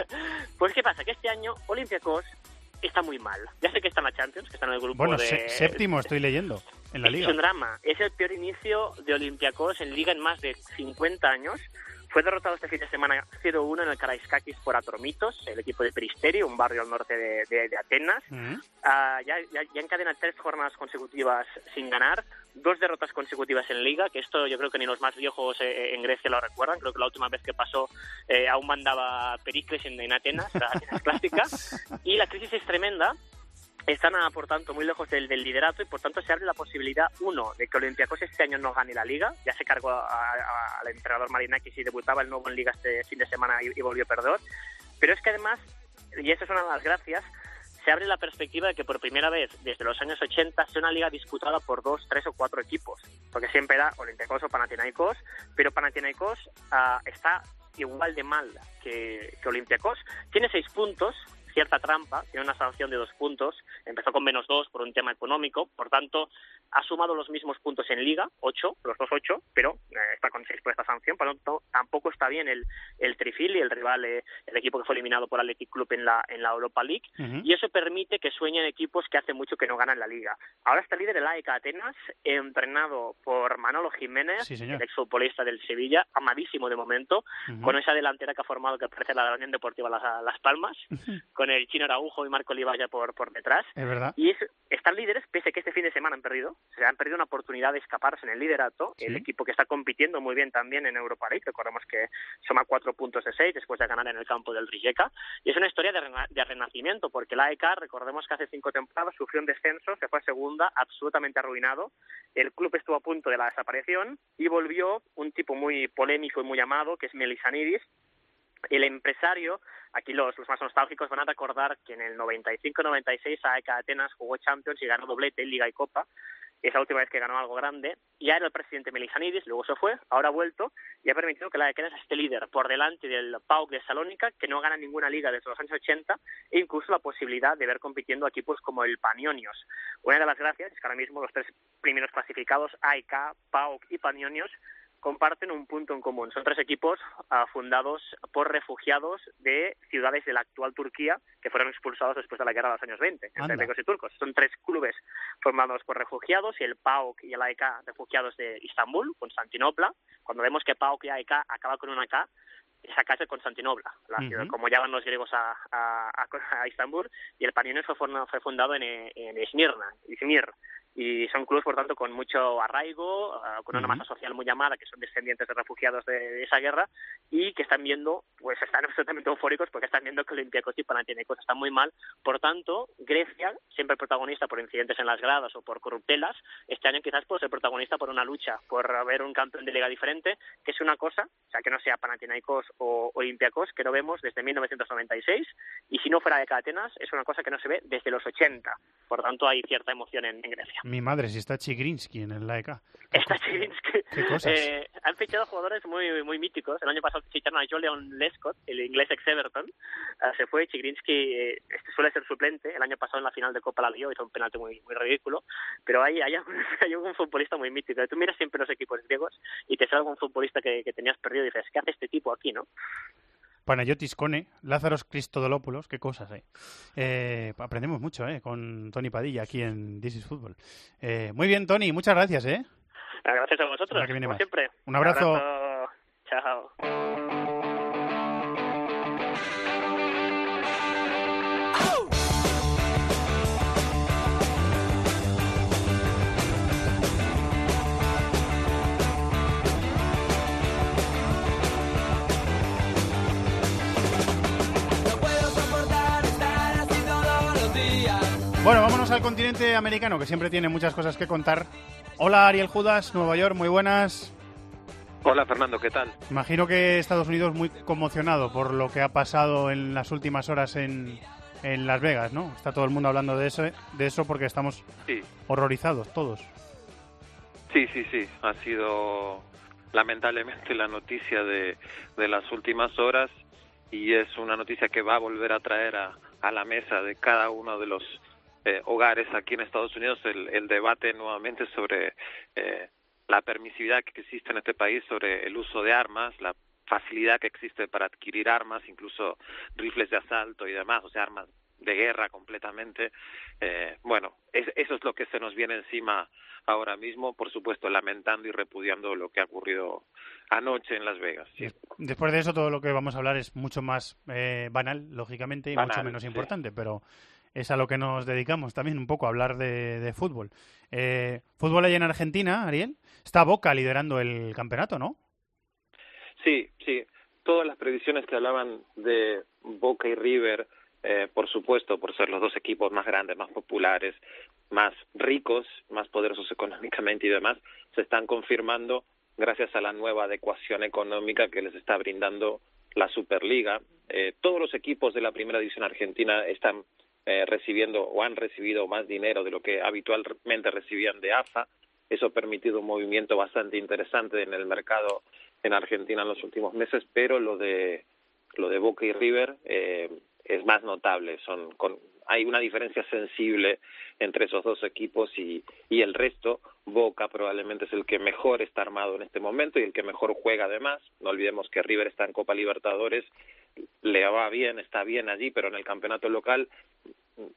pues ¿qué pasa? Que este año Olympiacos está muy mal. Ya sé que está en la Champions, que está en el grupo Bueno, de... sé- séptimo estoy leyendo en la Es liga. un drama. Es el peor inicio de Olympiacos en liga en más de 50 años. Fue derrotado este fin de semana 0-1 en el Karaiskakis por Atromitos, el equipo de Peristeri, un barrio al norte de, de- de Atenas. Ah, ya, ya, ya encadena tres jornadas consecutivas sin ganar, dos derrotas consecutivas en Liga, que esto yo creo que ni los más viejos eh, eh, en Grecia lo recuerdan. Creo que la última vez que pasó eh, aún mandaba Pericles en, en Atenas, la Atenas clásica. Y la crisis es tremenda. Están, ah, por tanto, muy lejos del, del liderato y, por tanto, se abre la posibilidad, uno, de que Olympiacos este año no gane la Liga. Ya se cargó a- a- al entrenador Marinakis y debutaba el nuevo en Liga este fin de semana y, y volvió a perder. Pero es que, además, y esa es una de las gracias, se abre la perspectiva de que por primera vez desde los años 80 sea una liga disputada por dos, tres o cuatro equipos, porque siempre era Olympiacos o Panathinaikos, pero Panathinaikos ah, está igual de mal que, que Olympiacos. Tiene seis puntos, cierta trampa, tiene una sanción de dos puntos, empezó con menos dos por un tema económico, por tanto, ha sumado los mismos puntos en liga, ocho, los dos ocho, pero eh, está con seis por esta sanción, por lo tanto, tampoco está bien el, el Trifil y el rival, eh, el equipo que fue eliminado por Athletic Club en la, en la Europa League, y eso permite que sueñen equipos que hace mucho que no ganan la liga. Ahora está líder el AEK Atenas, entrenado por Manolo Jiménez, Sí, el exfutbolista del Sevilla, amadísimo de momento, con esa delantera que ha formado que parece la Unión Deportiva Las, Las Palmas, con el chino Araujo y Marco Olivalla por, por detrás. Es verdad. Y es, están líderes, pese a que este fin de semana han perdido. Se han perdido una oportunidad de escaparse en el liderato. Sí. El equipo que está compitiendo muy bien también en Europa League. Recordemos que suma cuatro puntos de seis después de ganar en el campo del Rijeka. Y es una historia de, rena- de renacimiento, porque la AEK, recordemos que hace cinco temporadas sufrió un descenso, se fue a segunda, absolutamente arruinado. El club estuvo a punto de la desaparición y volvió un tipo muy polémico y muy amado, que es Melisanidis, el empresario, aquí los, más nostálgicos van a recordar que en el 95-96 AEK Atenas jugó Champions y ganó doblete, Liga y Copa. Esa última vez que ganó algo grande. Ya era el presidente Melisanidis, luego se fue, ahora ha vuelto y ha permitido que la Atenas esté líder por delante del PAOK de Salónica, que no gana ninguna liga desde los años 80, e incluso la posibilidad de ver compitiendo equipos como el Panionios. Una de las gracias es que ahora mismo los tres primeros clasificados, AEK, PAOK y Panionios, comparten un punto en común. Son tres equipos ah, fundados por refugiados de ciudades de la actual Turquía que fueron expulsados después de la guerra de los años 20 entre grecos y turcos. Son tres clubes formados por refugiados y el PAOK y el AEK refugiados de Istambul, Constantinopla. Cuando vemos que PAOK y AEK acaba con una K, esa casa es Constantinopla, la Ujú. ciudad, como llaman los griegos a, a, a- a Istambul, y el Panionios fue, fundado en, en Esmirna, Izmir, y son clubes, por tanto, con mucho arraigo, ah, con una masa social muy llamada, que son descendientes de refugiados de, de esa guerra, y que están viendo, pues están absolutamente eufóricos porque están viendo que Olympiacos y Panathinaikos están muy mal. Por tanto, Grecia, siempre protagonista por incidentes en las gradas o por corruptelas, este año quizás puede ser protagonista por una lucha, por haber un campeón de liga diferente, que es una cosa, o sea, que no sea Panathinaikos o Olympiacos, que no vemos desde 1996, y si no fuera de Atenas, es una cosa que no se ve desde los 80. Por tanto, hay cierta emoción en, en Grecia. Mi madre, si está Chigrinsky en el E AEK. Está Chigrinsky. Qué cosas. Eh, han fichado jugadores muy muy míticos. El año pasado ficharon a Julian Lescott, el inglés ex Everton. Ah, se fue. Chigrinsky eh, este suele ser suplente. El año pasado en la final de Copa la lió, hizo un penalti muy muy ridículo. Pero hay, hay, algún futbolista muy mítico. Tú miras siempre los equipos griegos y te sale algún futbolista que, que tenías perdido y dices, ¿qué hace este tipo aquí, no? Panayotis Cone, Lázaros Cristodolopoulos, qué cosas, eh. Eh, aprendemos mucho, eh, con Tony Padilla aquí en This is Football. Eh, muy bien, Tony, muchas gracias, eh. Gracias a vosotros. Un abrazo. Chao. Bueno, vámonos al continente americano, que siempre tiene muchas cosas que contar. Hola, Ariel Judas, Nueva York, muy buenas. Hola Fernando, ¿qué tal? Imagino que Estados Unidos muy conmocionado por lo que ha pasado en las últimas horas en, en Las Vegas, ¿no? Está todo el mundo hablando de eso, de eso porque estamos Sí, horrorizados todos. sí, sí, sí. Ha sido lamentablemente la noticia de, de las últimas horas y es una noticia que va a volver a traer a, a la mesa de cada uno de los eh, hogares aquí en Estados Unidos el, el debate nuevamente sobre eh, la permisividad que existe en este país sobre el uso de armas, la facilidad que existe para adquirir armas, incluso rifles de asalto y demás, o sea, armas de guerra completamente. Eh, bueno, es- eso es lo que se nos viene encima ahora mismo, por supuesto, lamentando y repudiando lo que ha ocurrido anoche en Las Vegas. Sí. Después de eso, todo lo que vamos a hablar es mucho más eh, banal, lógicamente, y mucho menos sí. importante, pero es a lo que nos dedicamos también un poco, a hablar de, fútbol. Eh, fútbol ahí en Argentina, Ariel. Está Boca liderando el campeonato, ¿no? Sí, sí. Todas las previsiones que hablaban de Boca y River, eh, por supuesto, por ser los dos equipos más grandes, más populares, más ricos, más poderosos económicamente y demás, se están confirmando gracias a la nueva adecuación económica que les está brindando la Superliga. Eh, todos los equipos de la primera división argentina están eh, recibiendo o han recibido más dinero de lo que habitualmente recibían de AFA. Eso ha permitido un movimiento bastante interesante en el mercado en Argentina en los últimos meses, pero lo de lo de Boca y River eh, es más notable. Son con, hay una diferencia sensible entre esos dos equipos y, y el resto. Boca probablemente es el que mejor está armado en este momento y el que mejor juega además. No olvidemos que River está en Copa Libertadores, le va bien, está bien allí, pero en el campeonato local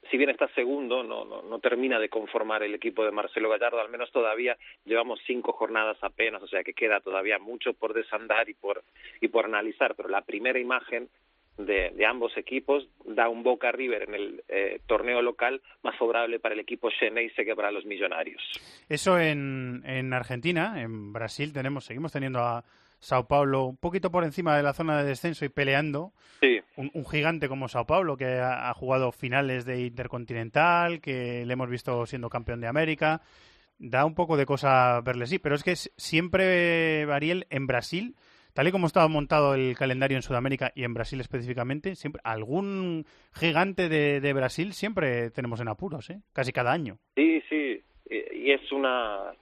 si bien está segundo, no, no, no, termina de conformar el equipo de Marcelo Gallardo, al menos todavía llevamos cinco jornadas apenas, o sea que queda todavía mucho por desandar y por, y por analizar, pero la primera imagen de, ambos equipos da un Boca River en el eh, torneo local más favorable para el equipo Xeneize que para los millonarios. Eso en, en Argentina, en Brasil tenemos, seguimos teniendo a Sao Paulo un poquito por encima de la zona de descenso y peleando. Un, gigante como Sao Paulo que ha, jugado finales de Intercontinental, que le hemos visto siendo campeón de América. Da un poco de cosa verle sí, pero es que siempre, Ariel, en Brasil, tal y como estaba montado el calendario en Sudamérica y en Brasil específicamente, siempre algún gigante de, de Brasil siempre tenemos en apuros, ¿eh? casi cada año. Sí, sí, y es una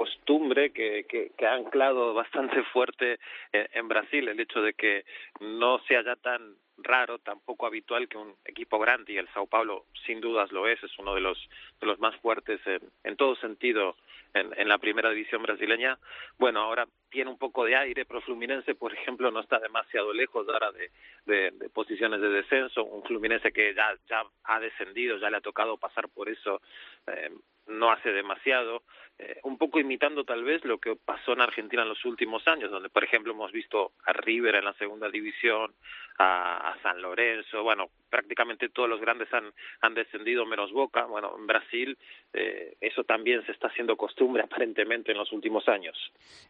costumbre que, que, ha anclado bastante fuerte en, en, Brasil, el hecho de que no sea ya tan raro, tan poco habitual que un equipo grande, y el Sao Paulo sin dudas lo es, es uno de los, de los más fuertes en, en todo sentido en, en la primera división brasileña. Bueno, ahora tiene un poco de aire, pero Fluminense, por ejemplo, no está demasiado lejos ahora de, de, de posiciones de descenso. Un Fluminense que ya, ya ha descendido, ya le ha tocado pasar por eso eh, no hace demasiado, eh, un poco imitando tal vez lo que pasó en Argentina en los últimos años, donde por ejemplo hemos visto a River en la segunda división, a, a San Lorenzo, bueno, prácticamente todos los grandes han, han descendido menos Boca, bueno, en Brasil eh, eso también se está haciendo costumbre aparentemente en los últimos años.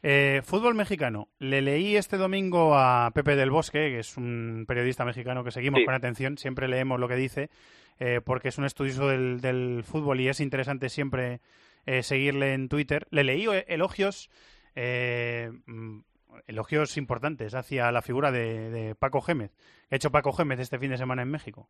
Eh, fútbol mexicano, le leí este domingo a Pepe del Bosque, que es un periodista mexicano que seguimos Sí. con atención, siempre leemos lo que dice, eh, porque es un estudioso del, del fútbol y es interesante siempre eh, seguirle en Twitter. Le leí eh, elogios, eh, mm, elogios importantes hacia la figura de, de Paco Gémez. ¿Qué ha hecho Paco Gémez este fin de semana en México?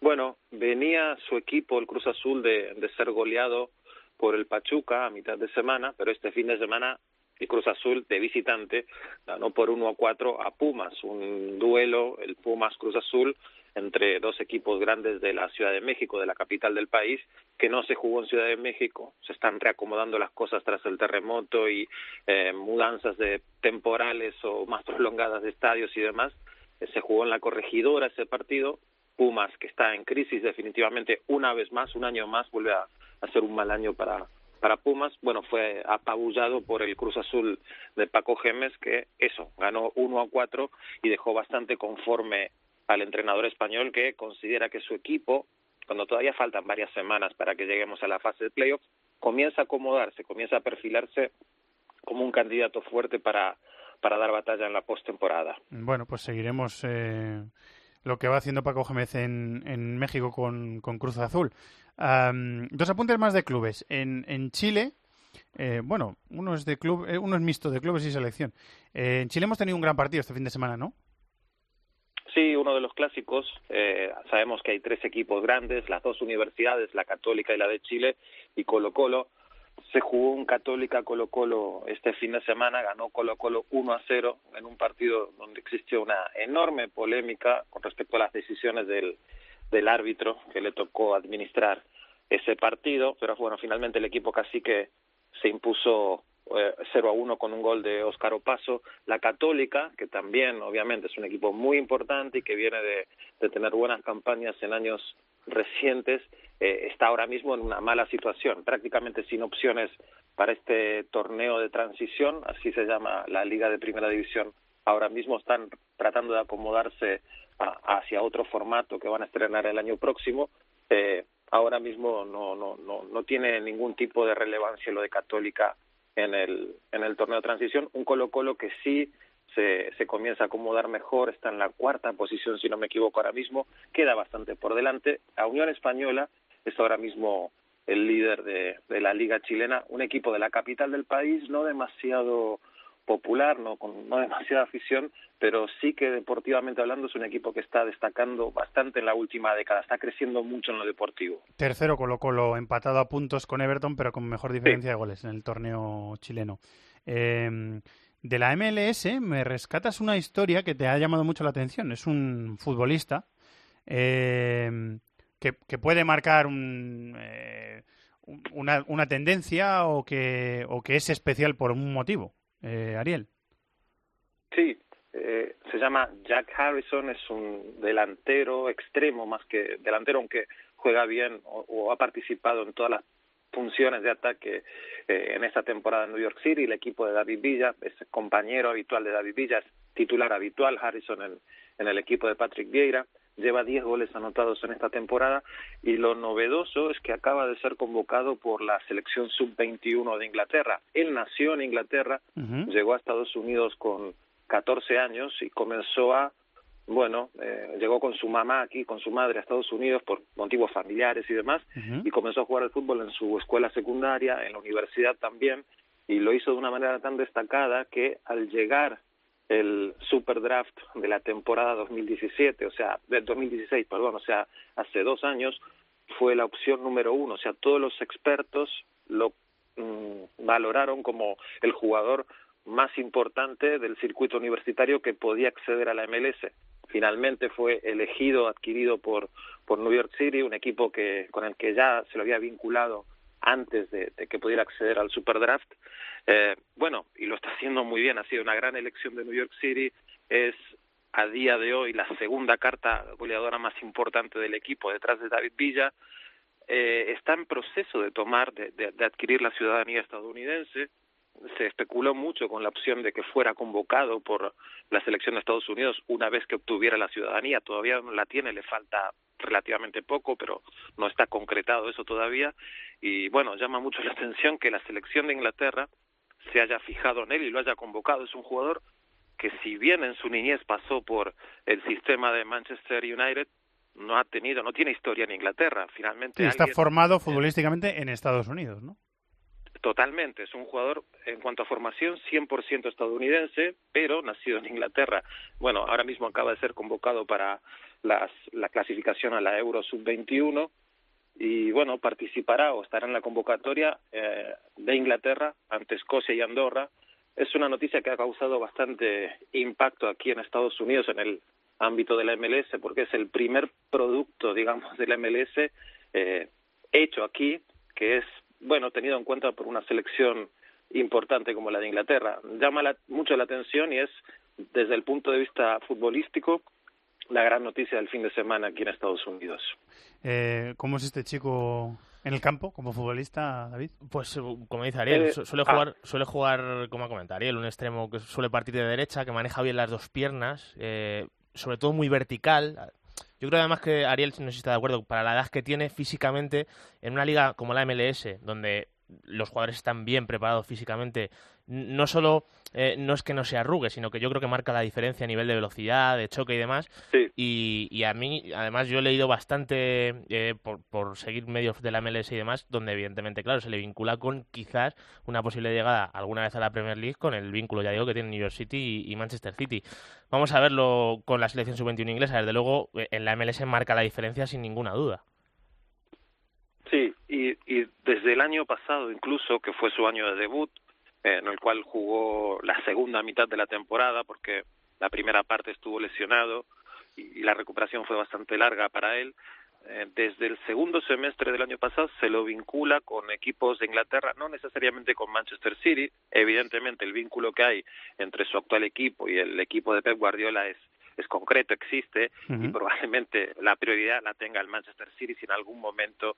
Bueno, venía su equipo, el Cruz Azul, de, de ser goleado por el Pachuca a mitad de semana, pero este fin de semana el Cruz Azul de visitante ganó por 1 a 4 a Pumas, un duelo, el Pumas Cruz Azul, entre dos equipos grandes de la Ciudad de México, de la capital del país, que no se jugó en Ciudad de México, se están reacomodando las cosas tras el terremoto y eh, mudanzas de temporales o más prolongadas de estadios y demás. Eh, se jugó en la corregidora ese partido, Pumas, que está en crisis definitivamente una vez más, un año más, vuelve a, ser un mal año para, para Pumas. Bueno, fue apabullado por el Cruz Azul de Paco Gemes, que eso, ganó 1 a 4 y dejó bastante conforme al entrenador español que considera que su equipo, cuando todavía faltan varias semanas para que lleguemos a la fase de playoffs, comienza a acomodarse, comienza a perfilarse como un candidato fuerte para, para dar batalla en la postemporada. Bueno, pues seguiremos eh, lo que va haciendo Paco Gémez en, en México con, con Cruz Azul. Am, dos apuntes más de clubes. En, en Chile, eh, bueno, uno es, de club, eh, uno es mixto de clubes y selección. Eh, en Chile hemos tenido un gran partido este fin de semana, ¿no? Sí, uno de los clásicos. Eh, sabemos que hay tres equipos grandes, las dos universidades, la Católica y la de Chile, y Colo Colo. Se jugó un Católica Colo Colo este fin de semana, ganó Colo Colo 1 a 0 en un partido donde existió una enorme polémica con respecto a las decisiones del, del árbitro que le tocó administrar ese partido, pero bueno, finalmente el equipo cacique se impuso eh, 0 a 1 con un gol de Óscar Opaso. La Católica, que también obviamente es un equipo muy importante y que viene de, tener buenas campañas en años recientes, eh, está ahora mismo en una mala situación, prácticamente sin opciones para este torneo de transición, así se llama la Liga de Primera División. Ahora mismo están tratando de acomodarse a- hacia otro formato que van a estrenar el año próximo. Eh, ahora mismo no, no, no, no tiene ningún tipo de relevancia lo de Católica en el, en el torneo de transición. Un Colo Colo que sí se, se comienza a acomodar mejor, está en la cuarta posición, si no me equivoco ahora mismo, queda bastante por delante. La Unión Española es ahora mismo el líder de, de la liga chilena, un equipo de la capital del país no demasiado popular, no con no demasiada afición, pero sí que deportivamente hablando es un equipo que está destacando bastante en la última década, está creciendo mucho en lo deportivo. Tercero Colo Colo, empatado a puntos con Everton, pero con mejor diferencia de goles en el torneo chileno. Eh, de la MLS me rescatas una historia que te ha llamado mucho la atención. Es un futbolista eh, que, que, puede marcar un, eh, una, una, tendencia o que, o que es especial por un motivo. Eh, Ariel. Sí, eh, se llama Jack Harrison, es un delantero extremo más que delantero, aunque juega bien o, ha participado en todas las funciones de ataque eh, en esta temporada en New York City. El equipo de David Villa es compañero habitual de David Villa, es titular habitual Harrison en, en el equipo de Patrick Vieira. Lleva 10 goles anotados en esta temporada y lo novedoso es que acaba de ser convocado por la selección sub-21 de Inglaterra. Él nació en Inglaterra, uh -huh. llegó a Estados Unidos con 14 años y comenzó a bueno, eh, llegó con su mamá aquí, con su madre a Estados Unidos por motivos familiares y demás, uh -huh. y comenzó a jugar al fútbol en su escuela secundaria, en la universidad también, y lo hizo de una manera tan destacada que al llegar el super draft de la temporada 2017, o sea, de 2016, perdón, o sea, hace dos años, fue la opción número uno, o sea, todos los expertos lo mmm, valoraron como el jugador más importante del circuito universitario que podía acceder a la MLS. Finalmente fue elegido, adquirido por, por New York City, un equipo que, con el que ya se lo había vinculado antes de, que pudiera acceder al Superdraft. Eh, bueno, y lo está haciendo muy bien, ha sido una gran elección de New York City, es a día de hoy la segunda carta goleadora más importante del equipo detrás de David Villa, eh, está en proceso de tomar, de adquirir la ciudadanía estadounidense, se especuló mucho con la opción de que fuera convocado por la selección de Estados Unidos una vez que obtuviera la ciudadanía. Todavía no la tiene, le falta relativamente poco, pero no está concretado eso todavía. Y bueno, llama mucho la atención que la selección de Inglaterra se haya fijado en él y lo haya convocado. Es un jugador que si bien en su niñez pasó por el sistema de Manchester United, no ha tenido, no tiene historia en Inglaterra. Finalmente sí, está alguien... formado futbolísticamente en Estados Unidos, ¿no? Totalmente, es un jugador en cuanto a formación 100% estadounidense, pero nacido en Inglaterra. Bueno, ahora mismo acaba de ser convocado para las, la clasificación a la Euro Sub-21 y bueno, participará o estará en la convocatoria eh, de Inglaterra ante Escocia y Andorra. Es una noticia que ha causado bastante impacto aquí en Estados Unidos en el ámbito de la MLS porque es el primer producto, digamos, de la MLS eh, hecho aquí, que es bueno, tenido en cuenta por una selección importante como la de Inglaterra. Llama la, mucho la atención y es, desde el punto de vista futbolístico, la gran noticia del fin de semana aquí en Estados Unidos. Eh, ¿Cómo es este chico en el campo como futbolista, David? Pues como dice Ariel, eh, suele jugar, ah. suele jugar, como comenta Ariel, un extremo que suele partir de derecha, que maneja bien las dos piernas, eh, sobre todo muy vertical, yo creo además que Ariel, no sé está de acuerdo, para la edad que tiene físicamente, en una liga como la MLS, donde los jugadores están bien preparados físicamente, no solo eh, no es que no se arrugue, sino que yo creo que marca la diferencia a nivel de velocidad, de choque y demás. Sí. Y, y, a mí, además, yo he leído bastante eh, por, por, seguir medios de la MLS y demás, donde evidentemente, claro, se le vincula con quizás una posible llegada alguna vez a la Premier League con el vínculo, ya digo, que tiene New York City y, y Manchester City. Vamos a verlo con la selección sub-21 inglesa. Desde luego, eh, en la MLS marca la diferencia sin ninguna duda. Sí, y, y desde el año pasado incluso, que fue su año de debut, eh, en el cual jugó la segunda mitad de la temporada porque la primera parte estuvo lesionado y, y la recuperación fue bastante larga para él. Eh, desde el segundo semestre del año pasado se lo vincula con equipos de Inglaterra, no necesariamente con Manchester City. Evidentemente el vínculo que hay entre su actual equipo y el equipo de Pep Guardiola es es concreto, existe uh -huh. y probablemente la prioridad la tenga el Manchester City si en algún momento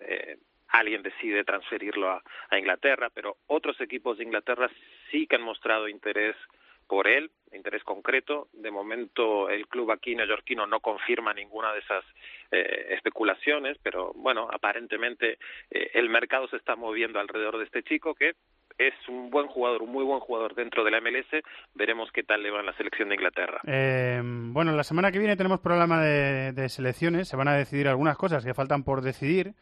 eh, alguien decide transferirlo a, Inglaterra, pero otros equipos de Inglaterra sí que han mostrado interés por él, interés concreto. De momento el club aquí neoyorquino no confirma ninguna de esas eh, especulaciones, pero bueno, aparentemente eh, el mercado se está moviendo alrededor de este chico que es un buen jugador, un muy buen jugador dentro de la MLS. Veremos qué tal le va en la selección de Inglaterra. Eh, bueno, la semana que viene tenemos programa de selecciones. Se van a decidir algunas cosas que faltan por decidir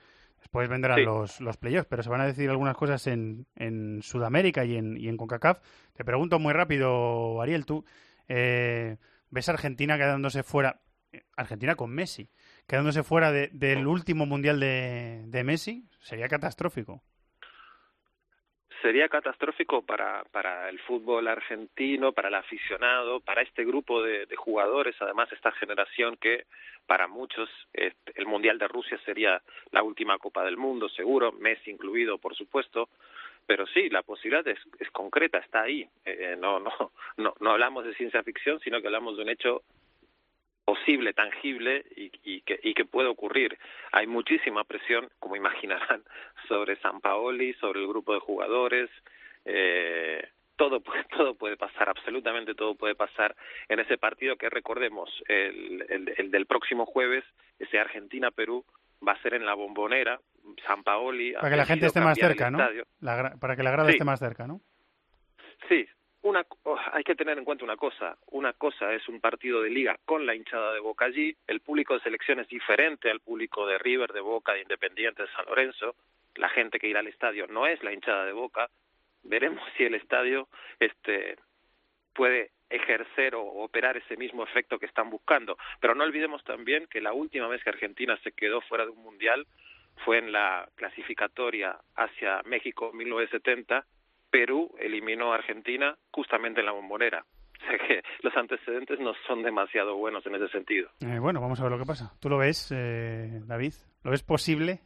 Después vendrán Sí. los, los playoffs, pero se van a decir algunas cosas en, en Sudamérica y en, y en CONCACAF. Te pregunto muy rápido, Ariel, tú eh, ves a Argentina quedándose fuera, eh, Argentina con Messi, quedándose fuera de- del último mundial de, de Messi, sería catastrófico. Sería catastrófico para, para el fútbol argentino, para el aficionado, para este grupo de, de jugadores, además esta generación que para muchos el Mundial de Rusia sería la última Copa del Mundo, seguro, Messi incluido, por supuesto, pero sí, la posibilidad es, es concreta, está ahí. Eh, no, no, no, no hablamos de ciencia ficción, sino que hablamos de un hecho posible, tangible y, y, que, y que puede ocurrir. Hay muchísima presión, como imaginarán, sobre San Paoli, sobre el grupo de jugadores. Eh, todo, puede, todo puede pasar, absolutamente todo puede pasar en ese partido que recordemos, el, el, el del próximo jueves, ese Argentina-Perú, va a ser en la bombonera. San Paoli. Para que la gente esté más cerca, ¿no? La para que la grada Sí. esté más cerca, ¿no? Sí, una, oh, hay que tener en cuenta una cosa. Una cosa es un partido de liga con la hinchada de Boca allí. El público de selección es diferente al público de River, de Boca, de Independiente, de San Lorenzo. La gente que irá al estadio no es la hinchada de Boca. Veremos si el estadio este, puede ejercer o operar ese mismo efecto que están buscando. Pero no olvidemos también que la última vez que Argentina se quedó fuera de un mundial fue en la clasificatoria hacia México 1970. Perú eliminó a Argentina justamente en la bombonera. O sea que los antecedentes no son demasiado buenos en ese sentido. Eh, bueno, vamos a ver lo que pasa. ¿Tú lo ves, eh, David? ¿Lo ves posible?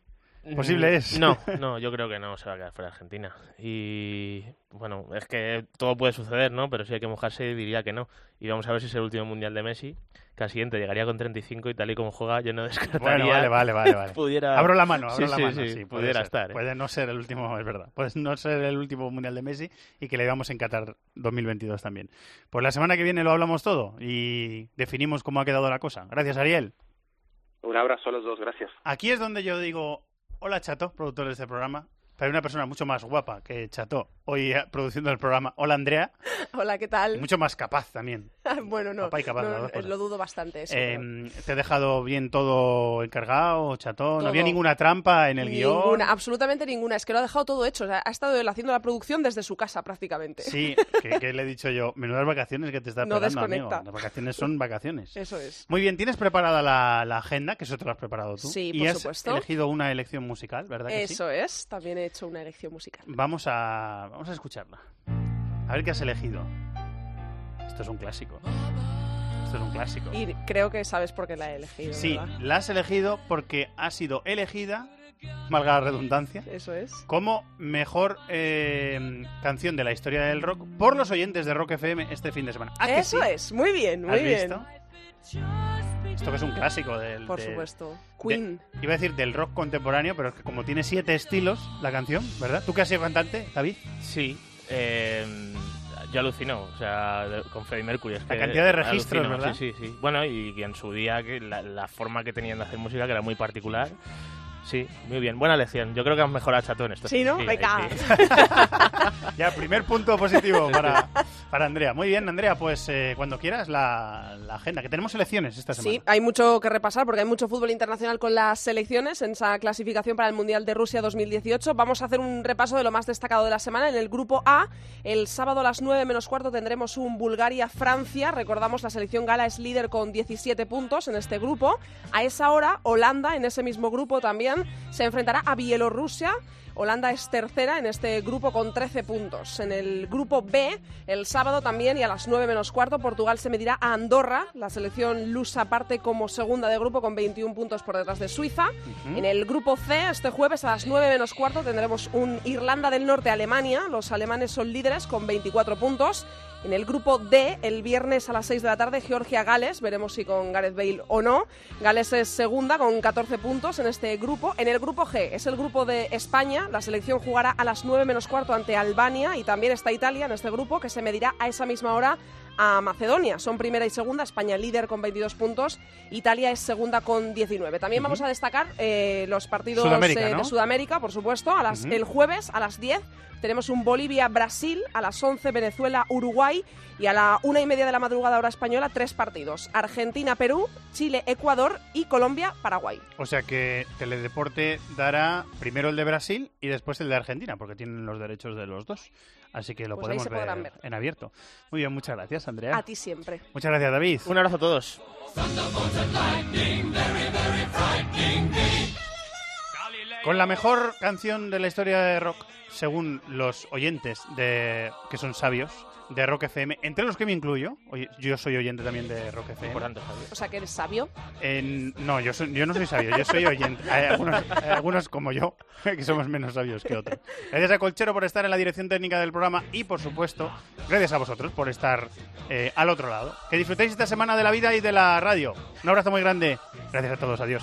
Posible Mm, es. No, no, yo creo que no se va a quedar fuera Argentina. Y bueno, es que todo puede suceder, ¿no? Pero si hay que mojarse, diría que no. Y vamos a ver si es el último mundial de Messi. Que al siguiente llegaría con 35 y tal y como juega, yo no descartaría. Bueno, vale, vale, vale. vale. pudiera... Abro la mano, abro Sí, la sí, mano. sí, sí, puede pudiera ser. estar. ¿eh? Puede no ser el último, es verdad. Puede no ser el último Mundial de Messi y que le vamos en Qatar 2022 también. Pues la semana que viene lo hablamos todo y definimos cómo ha quedado la cosa. Gracias, Ariel. Un abrazo a los dos, gracias. Aquí es donde yo digo, hola Chato, productor de este programa. Pero hay una persona mucho más guapa que Chato hoy eh, produciendo el programa. Hola Andrea. Hola, ¿qué tal? mucho más capaz también. bueno, no, Guapa y capaz, no, eh, lo dudo bastante eso. Eh, pero- ¿Te he dejado bien todo encargado, Chato? ¿No había ninguna trampa en el guion? Ninguna, absolutamente ninguna. Es que lo ha dejado todo hecho. O sea, ha estado haciendo la producción desde su casa prácticamente. Sí, que, que le he dicho yo, menudas vacaciones que te estás No pegando, desconecta. amigo. Las vacaciones son vacaciones. Eso es. Muy bien, ¿tienes preparada la, la agenda? Que eso te lo has preparado tú. Sí, y por has supuesto. elegido una elección musical, ¿verdad que sí? Eso es. También he hecho una elección musical. Vamos a, vamos a escucharla. A ver qué has elegido. Esto es un clásico. Esto es un clásico. Y creo que sabes por qué la he elegido. Sí, ¿verdad? la has elegido porque ha sido elegida, valga la redundancia, Eso es. como mejor eh, canción de la historia del rock por los oyentes de Rock FM este fin de semana. ¿Ah, que Eso sí? es. Muy bien, muy ¿Has bien. visto? Esto que es un clásico del... Por supuesto. de- Queen. iba a decir del rock contemporáneo, pero es que como tiene siete estilos la canción, ¿verdad? ¿Tú que has sido cantante, David? Sí. eh, yo alucino, o sea, con Freddie Mercury. Es La que cantidad de registros, alucino, ¿verdad? Sí, sí, sí. Bueno, y, y en su día que la, la forma que tenían de hacer música, que era muy particular. Sí, muy bien. Buena lección. Yo creo que has mejorado Chato en esto. Sí, ¿no? Venga. sí. Ya, primer punto positivo para, para Andrea. Muy bien, Andrea, pues eh, cuando quieras la, la agenda, que tenemos elecciones esta semana. Sí, hay mucho que repasar porque hay mucho fútbol internacional con las selecciones en esa clasificación para el Mundial de Rusia 2018. Vamos a hacer un repaso de lo más destacado de la semana. En el grupo A, el sábado a las 9 menos cuarto tendremos un Bulgaria-Francia. Recordamos, la selección gala es líder con 17 puntos en este grupo. A esa hora, Holanda, en ese mismo grupo también, se enfrentará a Bielorrusia. Holanda es tercera en este grupo con 13 puntos. En el grupo B, el sábado también y a las 9 menos cuarto, Portugal se medirá a Andorra. La selección lusa parte como segunda de grupo con 21 puntos por detrás de Suiza. En el grupo C, este jueves a las 9 menos cuarto, tendremos un Irlanda del Norte-Alemania. Los alemanes son líderes con 24 puntos. En el grupo D, el viernes a las 6 de la tarde, Georgia-Gales. Veremos si con Gareth Bale o no. Gales es segunda con 14 puntos en este grupo. En el grupo G, es el grupo de España. La selección jugará a las 9 menos cuarto ante Albania y también está Italia en este grupo que se medirá a esa misma hora a Macedonia. Son primera y segunda, España líder con 22 puntos, Italia es segunda con 19. También vamos a destacar eh, los partidos Sudamérica, eh, ¿no? de Sudamérica, por supuesto, a las, Ujú. el jueves a las 10 tenemos un Bolivia-Brasil, a las 11 Venezuela-Uruguay y a la una y media de la madrugada hora española tres partidos. Argentina-Perú, Chile-Ecuador y Colombia-Paraguay. O sea que Teledeporte dará primero el de Brasil y después el de Argentina, porque tienen los derechos de los dos. Así que lo Pues podemos ver. en abierto. Muy bien, muchas gracias, Andrea. A ti siempre. Muchas gracias, David. Un abrazo a todos. Con la mejor canción de la historia de rock, según los oyentes de que son sabios de Rock FM, entre los que me incluyo, oye, yo soy oyente también de Rock FM. O sea, que eres sabio. No, yo, soy- yo no soy sabio, yo soy oyente. Hay algunos, hay algunos como yo, que somos menos sabios que otros. Gracias a Colchero por estar en la dirección técnica del programa y, por supuesto, gracias a vosotros por estar eh, al otro lado. Que disfrutéis esta semana de la vida y de la radio. Un abrazo muy grande. Gracias a todos. Adiós.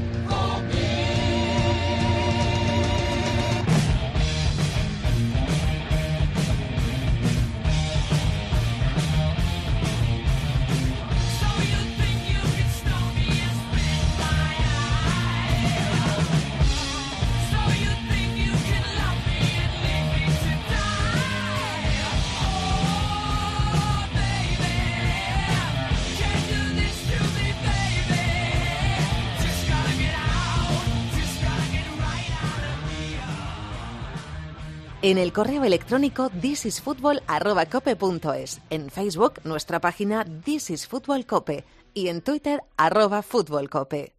En el correo electrónico thisisfutbol@cope.es, en Facebook nuestra página This is Fútbol Cope y en Twitter arroba Fútbol Cope.